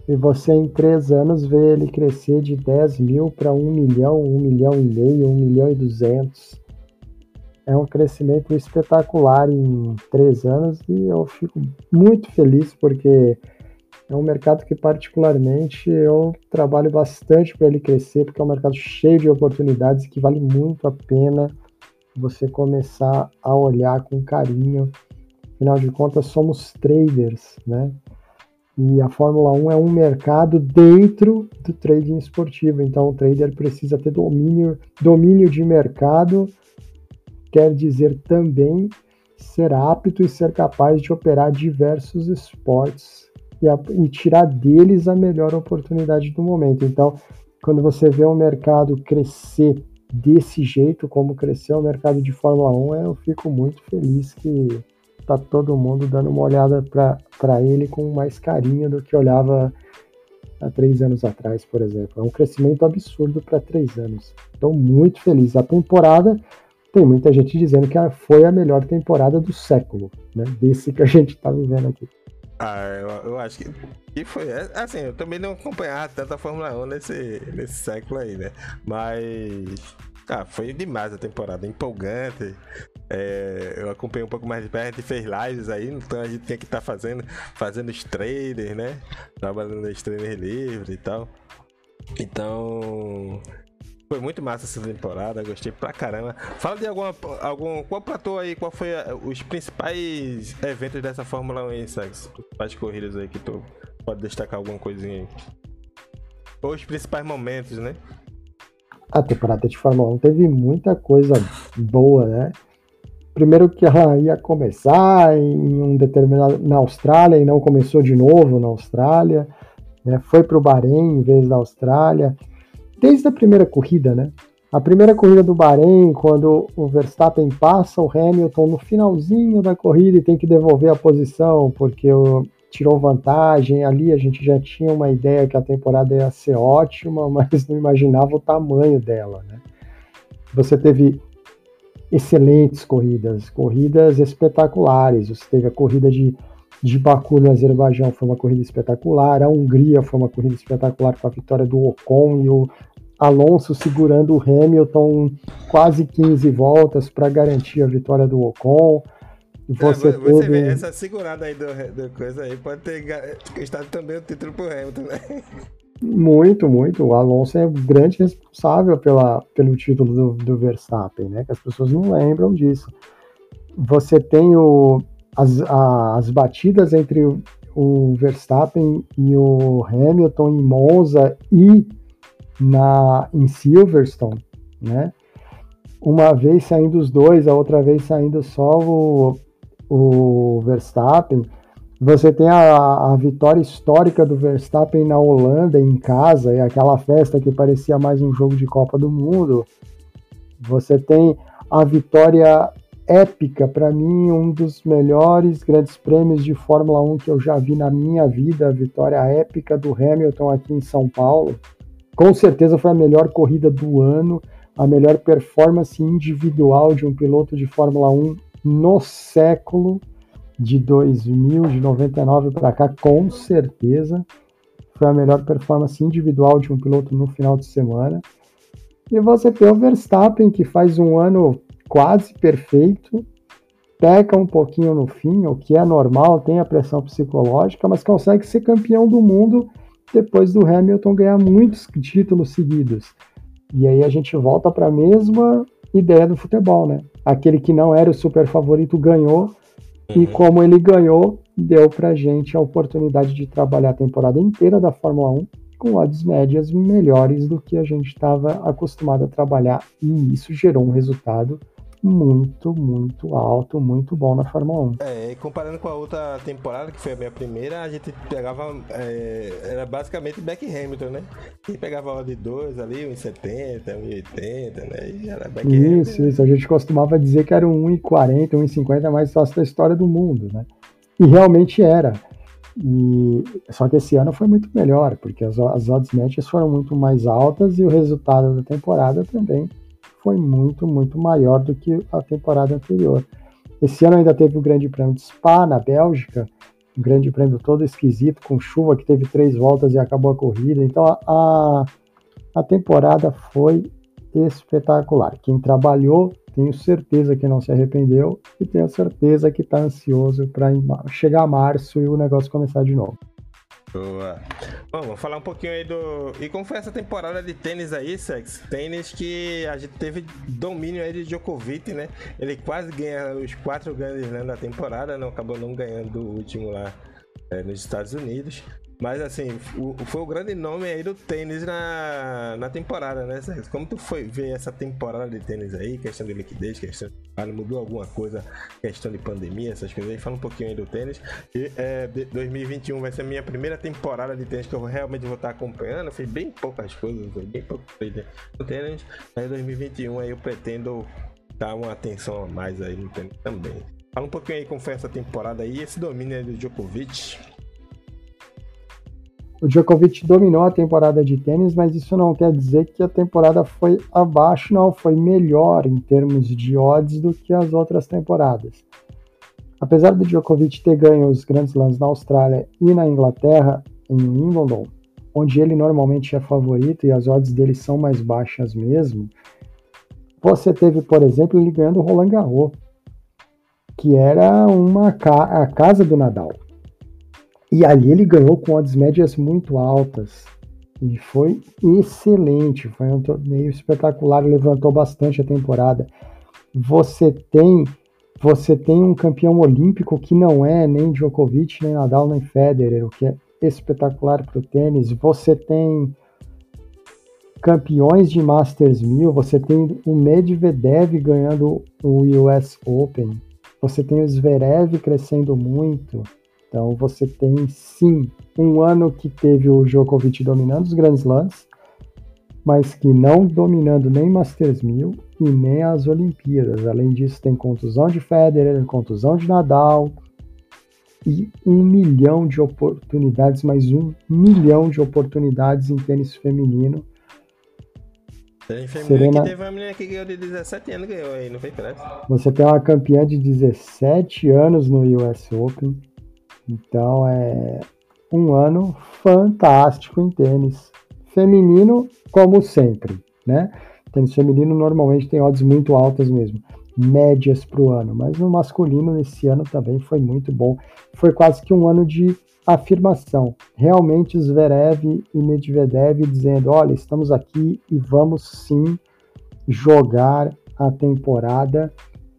e você em três anos vê ele crescer de 10 mil para 1 milhão, 1 milhão e meio, 1 milhão e 200. É um crescimento espetacular em três anos e eu fico muito feliz porque é um mercado que particularmente eu trabalho bastante para ele crescer porque é um mercado cheio de oportunidades que vale muito a pena você começar a olhar com carinho. Afinal de contas, somos traders, né? E a Fórmula 1 é um mercado dentro do trading esportivo, então o trader precisa ter domínio, domínio de mercado, quer dizer também ser apto e ser capaz de operar diversos esportes e, a, e tirar deles a melhor oportunidade do momento. Então, quando você vê o mercado crescer desse jeito, como cresceu o mercado de Fórmula 1, eu fico muito feliz que tá todo mundo dando uma olhada para ele com mais carinho do que olhava há três anos atrás, por exemplo. É um crescimento absurdo para três anos. Estou muito feliz. A temporada tem muita gente dizendo que foi a melhor temporada do século, né? Desse que a gente está vivendo aqui. Ah, eu, eu, acho que, que foi. É, assim, eu também não acompanhava tanta Fórmula 1 nesse, nesse século aí, né? Mas. Ah, foi demais a temporada, empolgante. É, eu acompanhei um pouco mais de perto, gente fez lives aí, então a gente tinha que estar tá fazendo, fazendo os traders, né? Trabalhando nos traders livres e tal. Então. Foi muito massa essa temporada, gostei pra caramba. Fala de alguma. algum qual pra aí, qual foi a, os principais eventos dessa Fórmula 1 aí, Sax? Principais corridas aí que tu pode destacar alguma coisinha aí. Ou os principais momentos, né? A temporada de Fórmula 1 teve muita coisa boa, né? Primeiro que ela ia começar em um determinado na Austrália e não começou de novo na Austrália, né? Foi para o Bahrein em vez da Austrália. Desde a primeira corrida, né? A primeira corrida do Bahrein, quando o Verstappen passa o Hamilton no finalzinho da corrida e tem que devolver a posição porque o, tirou vantagem. Ali a gente já tinha uma ideia que a temporada ia ser ótima, [LAUGHS] mas não imaginava o tamanho dela, né? Você teve excelentes corridas, corridas espetaculares. Você teve a corrida de, de Baku no Azerbaijão, foi uma corrida espetacular. A Hungria foi uma corrida espetacular com a vitória do Ocon e o Alonso segurando o Hamilton quase 15 voltas para garantir a vitória do Ocon. Você, é, você vê, essa segurada aí do, do coisa aí pode ter estado também o título pro Hamilton, né? Muito, muito. O Alonso é o grande responsável pela, pelo título do, do Verstappen, né? Que as pessoas não lembram disso. Você tem o, as, a, as batidas entre o, o Verstappen e o Hamilton em Monza e na, em Silverstone, né? Uma vez saindo os dois, a outra vez saindo só o, o Verstappen. Você tem a, a, vitória histórica do Verstappen na Holanda, em casa, e aquela festa que parecia mais um jogo de Copa do Mundo. Você tem a vitória épica, para mim, um dos melhores grandes prêmios de Fórmula 1 que eu já vi na minha vida, a vitória épica do Hamilton aqui em São Paulo. Com certeza foi a melhor corrida do ano, a melhor performance individual de um piloto de Fórmula 1 no século de 2000, de 99 para cá, com certeza. Foi a melhor performance individual de um piloto no final de semana. E você tem o Verstappen, que faz um ano quase perfeito, peca um pouquinho no fim, o que é normal, tem a pressão psicológica, mas consegue ser campeão do mundo depois do Hamilton ganhar muitos títulos seguidos. E aí a gente volta para a mesma ideia do futebol, né? Aquele que não era o super favorito ganhou, uhum. e como ele ganhou, deu pra gente a oportunidade de trabalhar a temporada inteira da Fórmula 1 com odds médias melhores do que a gente estava acostumado a trabalhar, e isso gerou um resultado muito, muito alto, muito bom na Fórmula 1. É, e comparando com a outra temporada, que foi a minha primeira, a gente pegava. É, era basicamente Beck Hamilton, né? E pegava a de 2 ali, 1,70, 1,80, né? E era Beck isso, Hamilton. Isso, isso. A gente costumava dizer que era um 1,40, 1,50 mais fácil da história do mundo, né? E realmente era. E, só que esse ano foi muito melhor, porque as, as odds médias foram muito mais altas e o resultado da temporada também foi muito, muito maior do que a temporada anterior. Esse ano ainda teve o Grande Prêmio de Spa, na Bélgica, um grande prêmio todo esquisito, com chuva, que teve três voltas e acabou a corrida. Então a, a temporada foi espetacular. Quem trabalhou, tenho certeza que não se arrependeu e tenho certeza que está ansioso para chegar março e o negócio começar de novo. Boa. Bom, vamos falar um pouquinho aí do. E como foi essa temporada de tênis aí, Sex? Tênis que a gente teve domínio aí de Djokovic, né? Ele quase ganha os quatro grandes né, da temporada, não acabou não ganhando o último lá é, nos Estados Unidos. Mas assim, o, foi o grande nome aí do tênis na, na temporada, né, Sérgio? Como tu foi ver essa temporada de tênis aí, questão de liquidez, questão de mudou alguma coisa, questão de pandemia, essas coisas aí? Fala um pouquinho aí do tênis. E é, 2021 vai ser a minha primeira temporada de tênis que eu realmente vou estar acompanhando. Fiz bem poucas coisas, bem pouco no tênis. Mas 2021 aí eu pretendo dar uma atenção a mais aí no tênis também. Fala um pouquinho aí como foi essa temporada aí, esse domínio aí do Djokovic. O Djokovic dominou a temporada de tênis, mas isso não quer dizer que a temporada foi abaixo, não, foi melhor em termos de odds do que as outras temporadas. Apesar do Djokovic ter ganho os Grandes Slams na Austrália e na Inglaterra, em Wimbledon, onde ele normalmente é favorito e as odds dele são mais baixas mesmo, você teve, por exemplo, ele ganhando o Roland Garros, que era uma ca a casa do Nadal. E ali ele ganhou com odds médias muito altas. E foi excelente, foi um torneio espetacular, levantou bastante a temporada. Você tem você tem um campeão olímpico que não é nem Djokovic, nem Nadal, nem Federer, o que é espetacular para o tênis. Você tem campeões de Masters 1000, você tem o Medvedev ganhando o US Open, você tem o Zverev crescendo muito, então você tem sim um ano que teve o Djokovic dominando os grandes lances, mas que não dominando nem Masters 1000 e nem as Olimpíadas. Além disso, tem contusão de Federer, contusão de Nadal e um milhão de oportunidades, mais um milhão de oportunidades em tênis feminino. Serena... que teve uma menina que ganhou de 17 anos, ganhou aí, não foi? Você tem uma campeã de 17 anos no US Open então é um ano fantástico em tênis feminino, como sempre, né? Tênis feminino normalmente tem odds muito altas mesmo, médias para o ano, mas no masculino nesse ano também foi muito bom. Foi quase que um ano de afirmação. Realmente Zverev e Medvedev dizendo: olha, estamos aqui e vamos sim jogar a temporada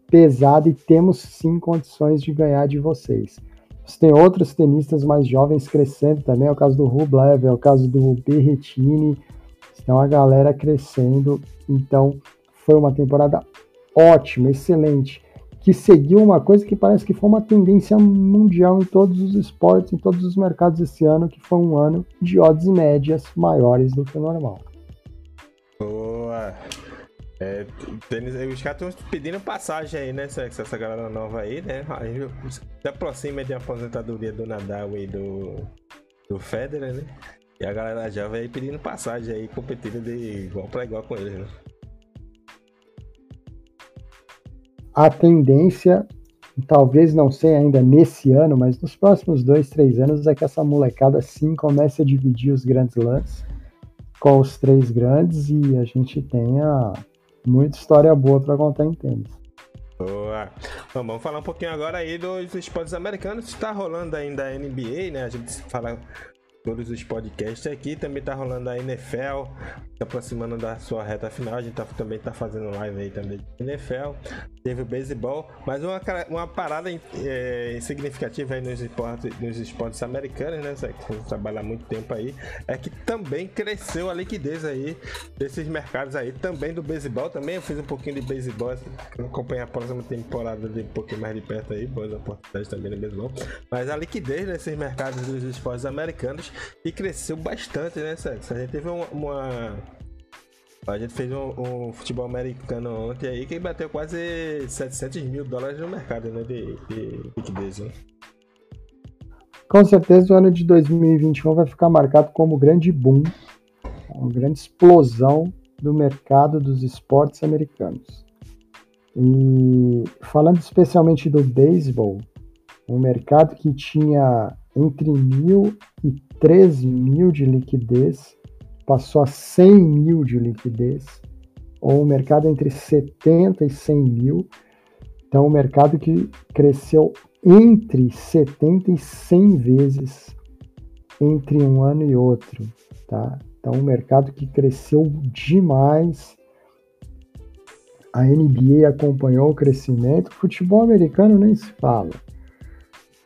pesada e temos sim condições de ganhar de vocês. Você tem outros tenistas mais jovens crescendo também, é o caso do Rublev, é o caso do Berretini, tem uma galera crescendo, então foi uma temporada ótima, excelente, que seguiu uma coisa que parece que foi uma tendência mundial em todos os esportes, em todos os mercados esse ano, que foi um ano de odds médias maiores do que o normal. Boa! É, os caras estão pedindo passagem aí, né? Essa, essa galera nova aí, né? A se aproxima de aposentadoria do Nadal e do, do Federer, né? E a galera vai aí pedindo passagem aí, competindo de igual para igual com eles, né? A tendência, talvez não sei ainda nesse ano, mas nos próximos dois, três anos, é que essa molecada sim comece a dividir os grandes lances com os três grandes e a gente tenha muita história boa para contar em tênis. Boa. Então, vamos falar um pouquinho agora aí dos esportes americanos. Está rolando ainda a NBA, né? A gente fala todos os podcasts aqui. Também tá rolando a NFL, se aproximando da sua reta final. A gente tá, também tá fazendo live aí também de NFL. Teve o beisebol, mas uma, uma parada é, significativa aí nos esportes, nos esportes americanos, né? Que trabalhar muito tempo aí, é que também cresceu a liquidez aí desses mercados aí, também do beisebol. Também eu fiz um pouquinho de beisebol, acompanhei a próxima temporada de um pouquinho mais de perto aí, boas oportunidades também no beisebol. Mas a liquidez nesses mercados dos esportes americanos e cresceu bastante, né, Sérgio? A gente teve uma, uma... A gente fez um, um, futebol americano ontem aí que bateu quase 700 mil dólares no mercado né, de, de liquidez. Né? Com certeza o ano de 2021 vai ficar marcado como grande boom, uma grande explosão do mercado dos esportes americanos. E falando especialmente do beisebol, um mercado que tinha entre mil e 13 mil de liquidez, passou a 100 mil de liquidez, ou um mercado entre 70 e 100 mil. Então, um mercado que cresceu entre 70 e 100 vezes entre um ano e outro, tá? Então, um mercado que cresceu demais. A NBA acompanhou o crescimento. O futebol americano nem se fala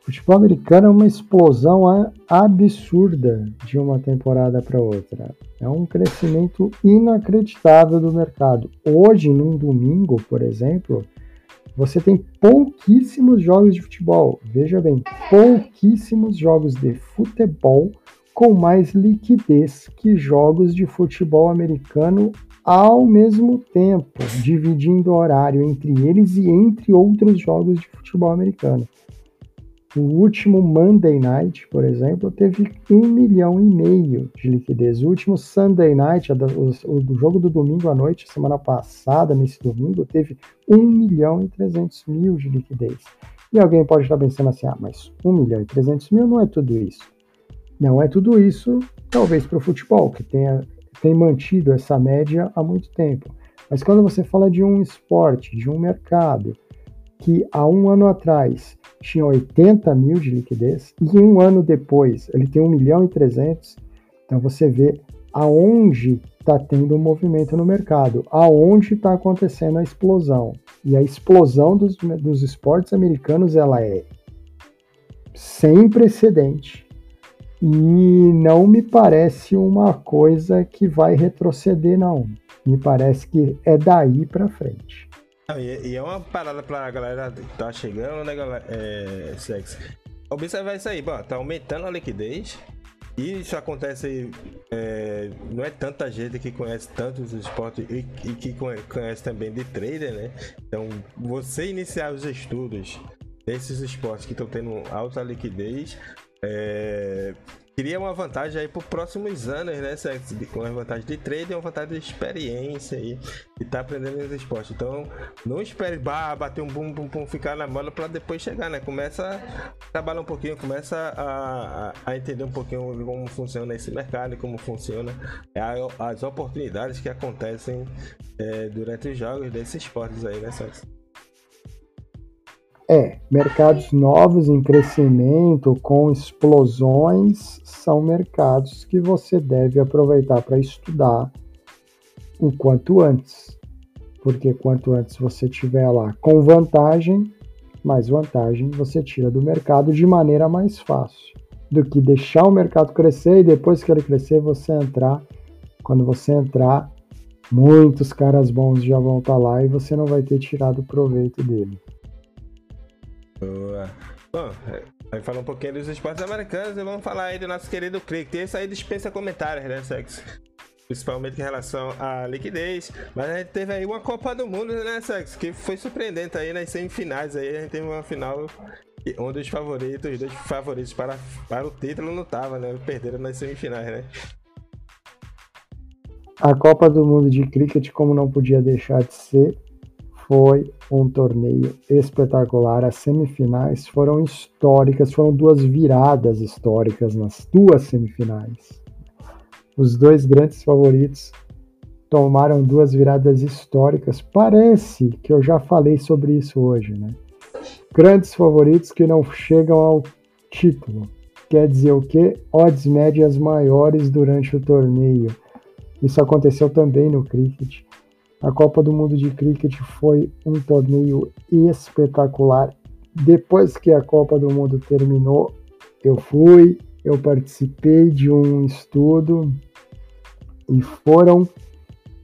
futebol americano é uma explosão absurda de uma temporada para outra. É um crescimento inacreditável do mercado. Hoje, num domingo, por exemplo, você tem pouquíssimos jogos de futebol. Veja bem, pouquíssimos jogos de futebol com mais liquidez que jogos de futebol americano ao mesmo tempo, dividindo horário entre eles e entre outros jogos de futebol americano. O último Monday Night, por exemplo, teve um milhão e meio de liquidez. O último Sunday Night, o, jogo do domingo à noite, semana passada, nesse domingo, teve um milhão e trezentos mil de liquidez. E alguém pode estar pensando assim, ah, mas um milhão e trezentos mil não é tudo isso. Não é tudo isso, talvez para o futebol, que tenha, tem mantido essa média há muito tempo. Mas quando você fala de um esporte, de um mercado, que há um ano atrás tinha 80 mil de liquidez e um ano depois ele tem 1 milhão e 300. Então você vê aonde está tendo um movimento no mercado, aonde está acontecendo a explosão. E a explosão dos, dos esportes americanos ela é sem precedente e não me parece uma coisa que vai retroceder não. Me parece que é daí para frente. E, é uma parada pra galera que tá chegando, né, galera? É, sexo. Observar isso aí, bom, tá aumentando a liquidez. E isso acontece, é, não é tanta gente que conhece tantos esportes e, e, que conhece também de trader, né? Então, você iniciar os estudos desses esportes que estão tendo alta liquidez, é, cria uma vantagem aí para os próximos anos, né? Com a vantagem de trade e uma vantagem de experiência aí e tá aprendendo nesse esporte. Então, não espere bah, bater um bum, bum, bum, ficar na bola para depois chegar, né? Começa a trabalhar um pouquinho, começa a, a, entender um pouquinho como funciona esse mercado, como funciona as oportunidades que acontecem é, durante os jogos desses esportes aí, né, Sérgio? É, mercados novos em crescimento, com explosões, são mercados que você deve aproveitar para estudar o quanto antes. Porque quanto antes você tiver lá com vantagem, mais vantagem você tira do mercado de maneira mais fácil do que deixar o mercado crescer e depois que ele crescer você entrar. Quando você entrar, muitos caras bons já vão estar tá lá e você não vai ter tirado proveito dele. Boa. Bom, vai falar um pouquinho dos esportes americanos e vamos falar aí do nosso querido Cricket. Esse aí dispensa comentários, né, Sex? principalmente em relação à liquidez. Mas a gente teve aí uma Copa do Mundo, né, Sex? Que foi surpreendente aí nas semifinais. Aí a gente teve uma final um dos favoritos, os dois favoritos para, para o título não tava, né? Perderam nas semifinais, né? A Copa do Mundo de Cricket, como não podia deixar de ser, foi um torneio espetacular. As semifinais foram históricas, foram duas viradas históricas nas duas semifinais. Os dois grandes favoritos tomaram duas viradas históricas. Parece que eu já falei sobre isso hoje, né? Grandes favoritos que não chegam ao título. Quer dizer o quê? Odds médias maiores durante o torneio. Isso aconteceu também no cricket. A Copa do Mundo de Cricket foi um torneio espetacular. Depois que a Copa do Mundo terminou, eu fui, eu participei de um estudo e foram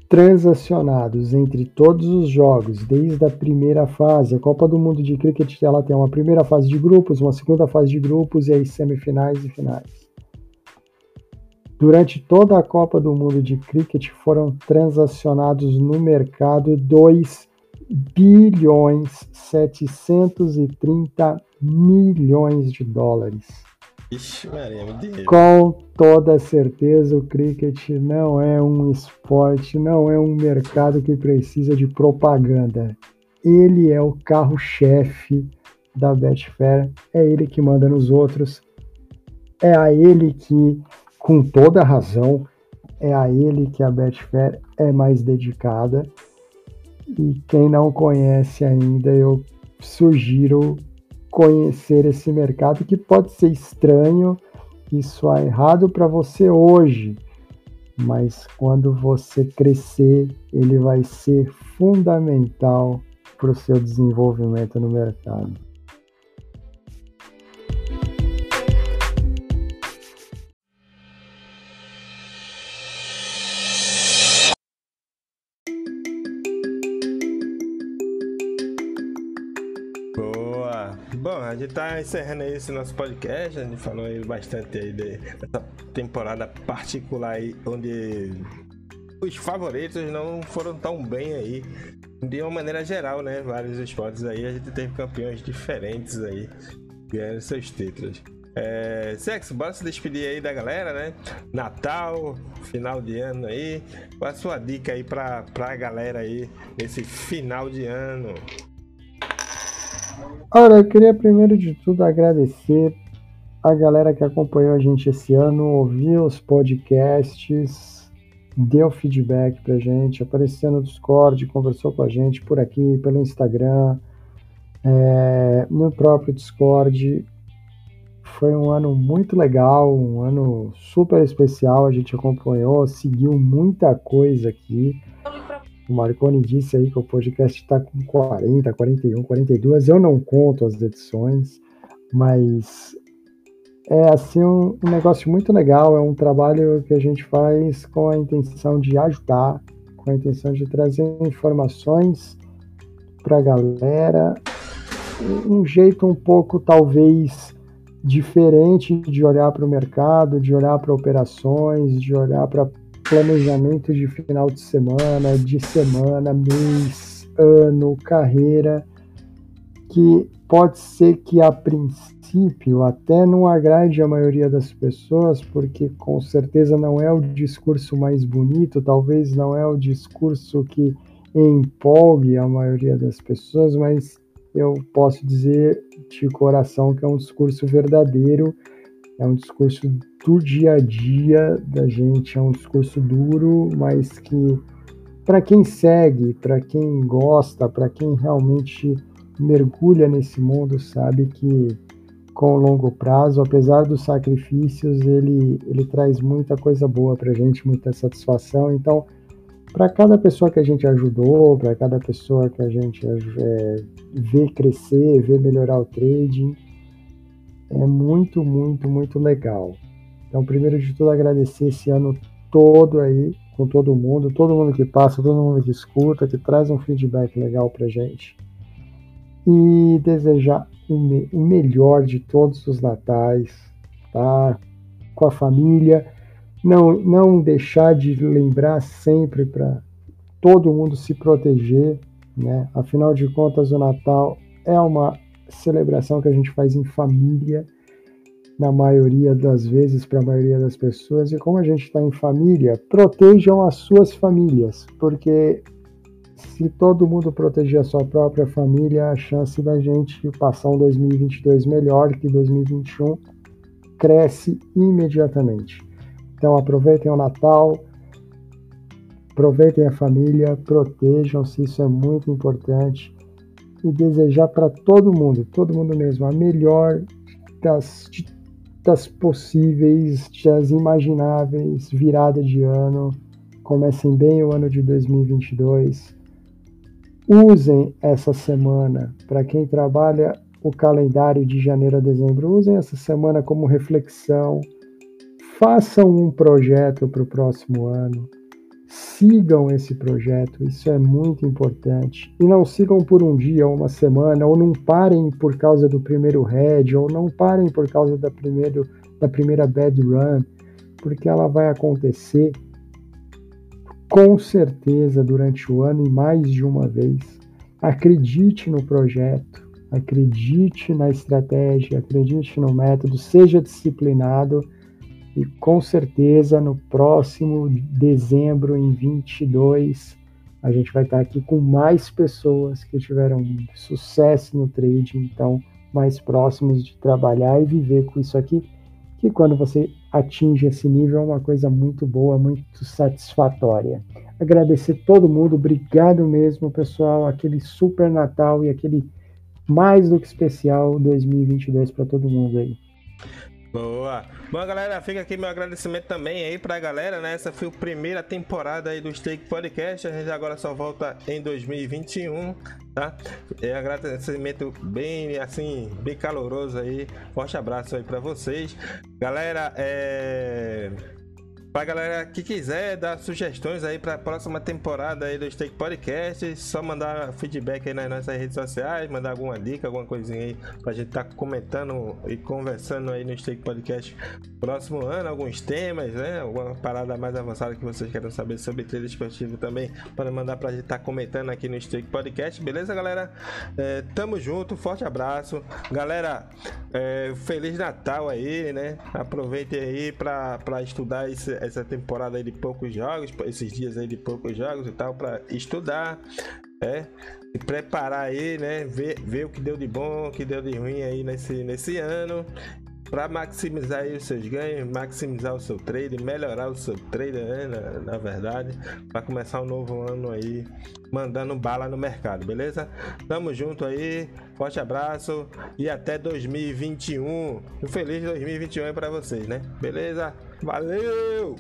transacionados entre todos os jogos, desde a primeira fase. A Copa do Mundo de Cricket ela tem uma primeira fase de grupos, uma segunda fase de grupos e aí semifinais e finais. Durante toda a Copa do Mundo de Cricket foram transacionados no mercado 2 bilhões 730 milhões de dólares. Ixi, Maria, Com toda certeza, o cricket não é um esporte, não é um mercado que precisa de propaganda. Ele é o carro-chefe da Betfair, é ele que manda nos outros, é a ele que com toda razão, é a ele que a Betfair é mais dedicada. E quem não conhece ainda, eu sugiro conhecer esse mercado que pode ser estranho e soar errado para você hoje, mas quando você crescer, ele vai ser fundamental para o seu desenvolvimento no mercado. A gente tá encerrando aí esse nosso podcast. A gente falou aí bastante aí de, dessa temporada particular aí, onde os favoritos não foram tão bem aí. De uma maneira geral, né? Vários esportes aí, a gente teve campeões diferentes aí, ganhando seus títulos. É, Sexo, bora se despedir aí da galera, né? Natal, final de ano aí. Qual a sua dica aí pra, pra galera aí nesse final de ano? Olha, eu queria primeiro de tudo agradecer a galera que acompanhou a gente esse ano, ouviu os podcasts, deu feedback pra gente, apareceu no Discord, conversou com a gente por aqui, pelo Instagram, é, no próprio Discord. Foi um ano muito legal, um ano super especial. A gente acompanhou, seguiu muita coisa aqui. O Marconi disse aí que o podcast está com 40, 41, 42. Eu não conto as edições, mas é assim um, um, negócio muito legal. É um trabalho que a gente faz com a intenção de ajudar, com a intenção de trazer informações para a galera, um jeito um pouco talvez diferente de olhar para o mercado, de olhar para operações, de olhar para planejamento de final de semana, de semana, mês, ano, carreira, que pode ser que a princípio até não agrade a maioria das pessoas, porque com certeza não é o discurso mais bonito, talvez não é o discurso que empolgue a maioria das pessoas, mas eu posso dizer de coração que é um discurso verdadeiro, é um discurso do dia a dia da gente. É um discurso duro, mas que para quem segue, para quem gosta, para quem realmente mergulha nesse mundo, sabe que com o longo prazo, apesar dos sacrifícios, ele, ele traz muita coisa boa para a gente, muita satisfação. Então, para cada pessoa que a gente ajudou, para cada pessoa que a gente é, vê crescer, vê melhorar o trading, é muito, muito, muito legal. Então, primeiro de tudo, agradecer esse ano todo aí com todo mundo, todo mundo que passa, todo mundo que escuta, que traz um feedback legal pra gente. E desejar o, me o melhor de todos os natais, tá? Com a família. não, não deixar de lembrar sempre para todo mundo se proteger, né? Afinal de contas, o Natal é uma celebração que a gente faz em família, na maioria das vezes, para a maioria das pessoas. E como a gente está em família, protejam as suas famílias, porque se todo mundo proteger a sua própria família, a chance da gente passar um 2022 melhor que 2021 cresce imediatamente. Então aproveitem o Natal, aproveitem a família, protejam-se, isso é muito importante. E desejar para todo mundo, todo mundo mesmo, a melhor das, das possíveis, das imagináveis virada de ano. Comecem bem o ano de 2022. Usem essa semana, para quem trabalha o calendário de janeiro a dezembro, usem essa semana como reflexão, façam um projeto para o próximo ano, sigam esse projeto, isso é muito importante. E não sigam por um dia, uma semana, ou não parem por causa do primeiro head, ou não parem por causa da, primeiro, da primeira bad run, porque ela vai acontecer com certeza durante o ano e mais de uma vez. Acredite no projeto, acredite na estratégia, acredite no método, seja disciplinado e com certeza no próximo dezembro, em 22, a gente vai estar aqui com mais pessoas que tiveram sucesso no trading, então mais próximos de trabalhar e viver com isso aqui, que quando você atinge esse nível é uma coisa muito boa, muito satisfatória. Agradecer todo mundo, obrigado mesmo, pessoal, aquele super Natal e aquele mais do que especial 2022 para todo mundo aí. Boa! Bom, galera, fica aqui meu agradecimento também aí pra galera, né? Essa foi a primeira temporada aí do Stake Podcast. A gente agora só volta em 2021, tá? É agradecimento bem, assim, bem caloroso aí. Forte abraço aí pra vocês. Galera, é Pra galera que quiser dar sugestões aí pra próxima temporada aí do Steak Podcast, só mandar feedback aí nas nossas redes sociais, mandar alguma dica, alguma coisinha aí pra gente tá comentando e conversando aí no Steak Podcast próximo ano, alguns temas, né? Alguma parada mais avançada que vocês querem saber sobre trilha esportivo também, para mandar pra gente tá comentando aqui no Steak Podcast, beleza, galera? É, tamo junto, forte abraço. Galera, é, Feliz Natal aí, né? Aproveitem aí pra, pra estudar esse essa temporada aí de poucos jogos, esses dias aí de poucos jogos e tal, para estudar, é, se preparar aí, né? Ver, ver o que deu de bom, o que deu de ruim aí nesse, nesse ano para maximizar os seus ganhos, maximizar o seu trade, melhorar o seu trade, né, na, na verdade, para começar um novo ano aí mandando bala no mercado, beleza? Tamo junto aí, forte abraço e até 2021. Um feliz 2021 aí para vocês, né? Beleza? Valeu!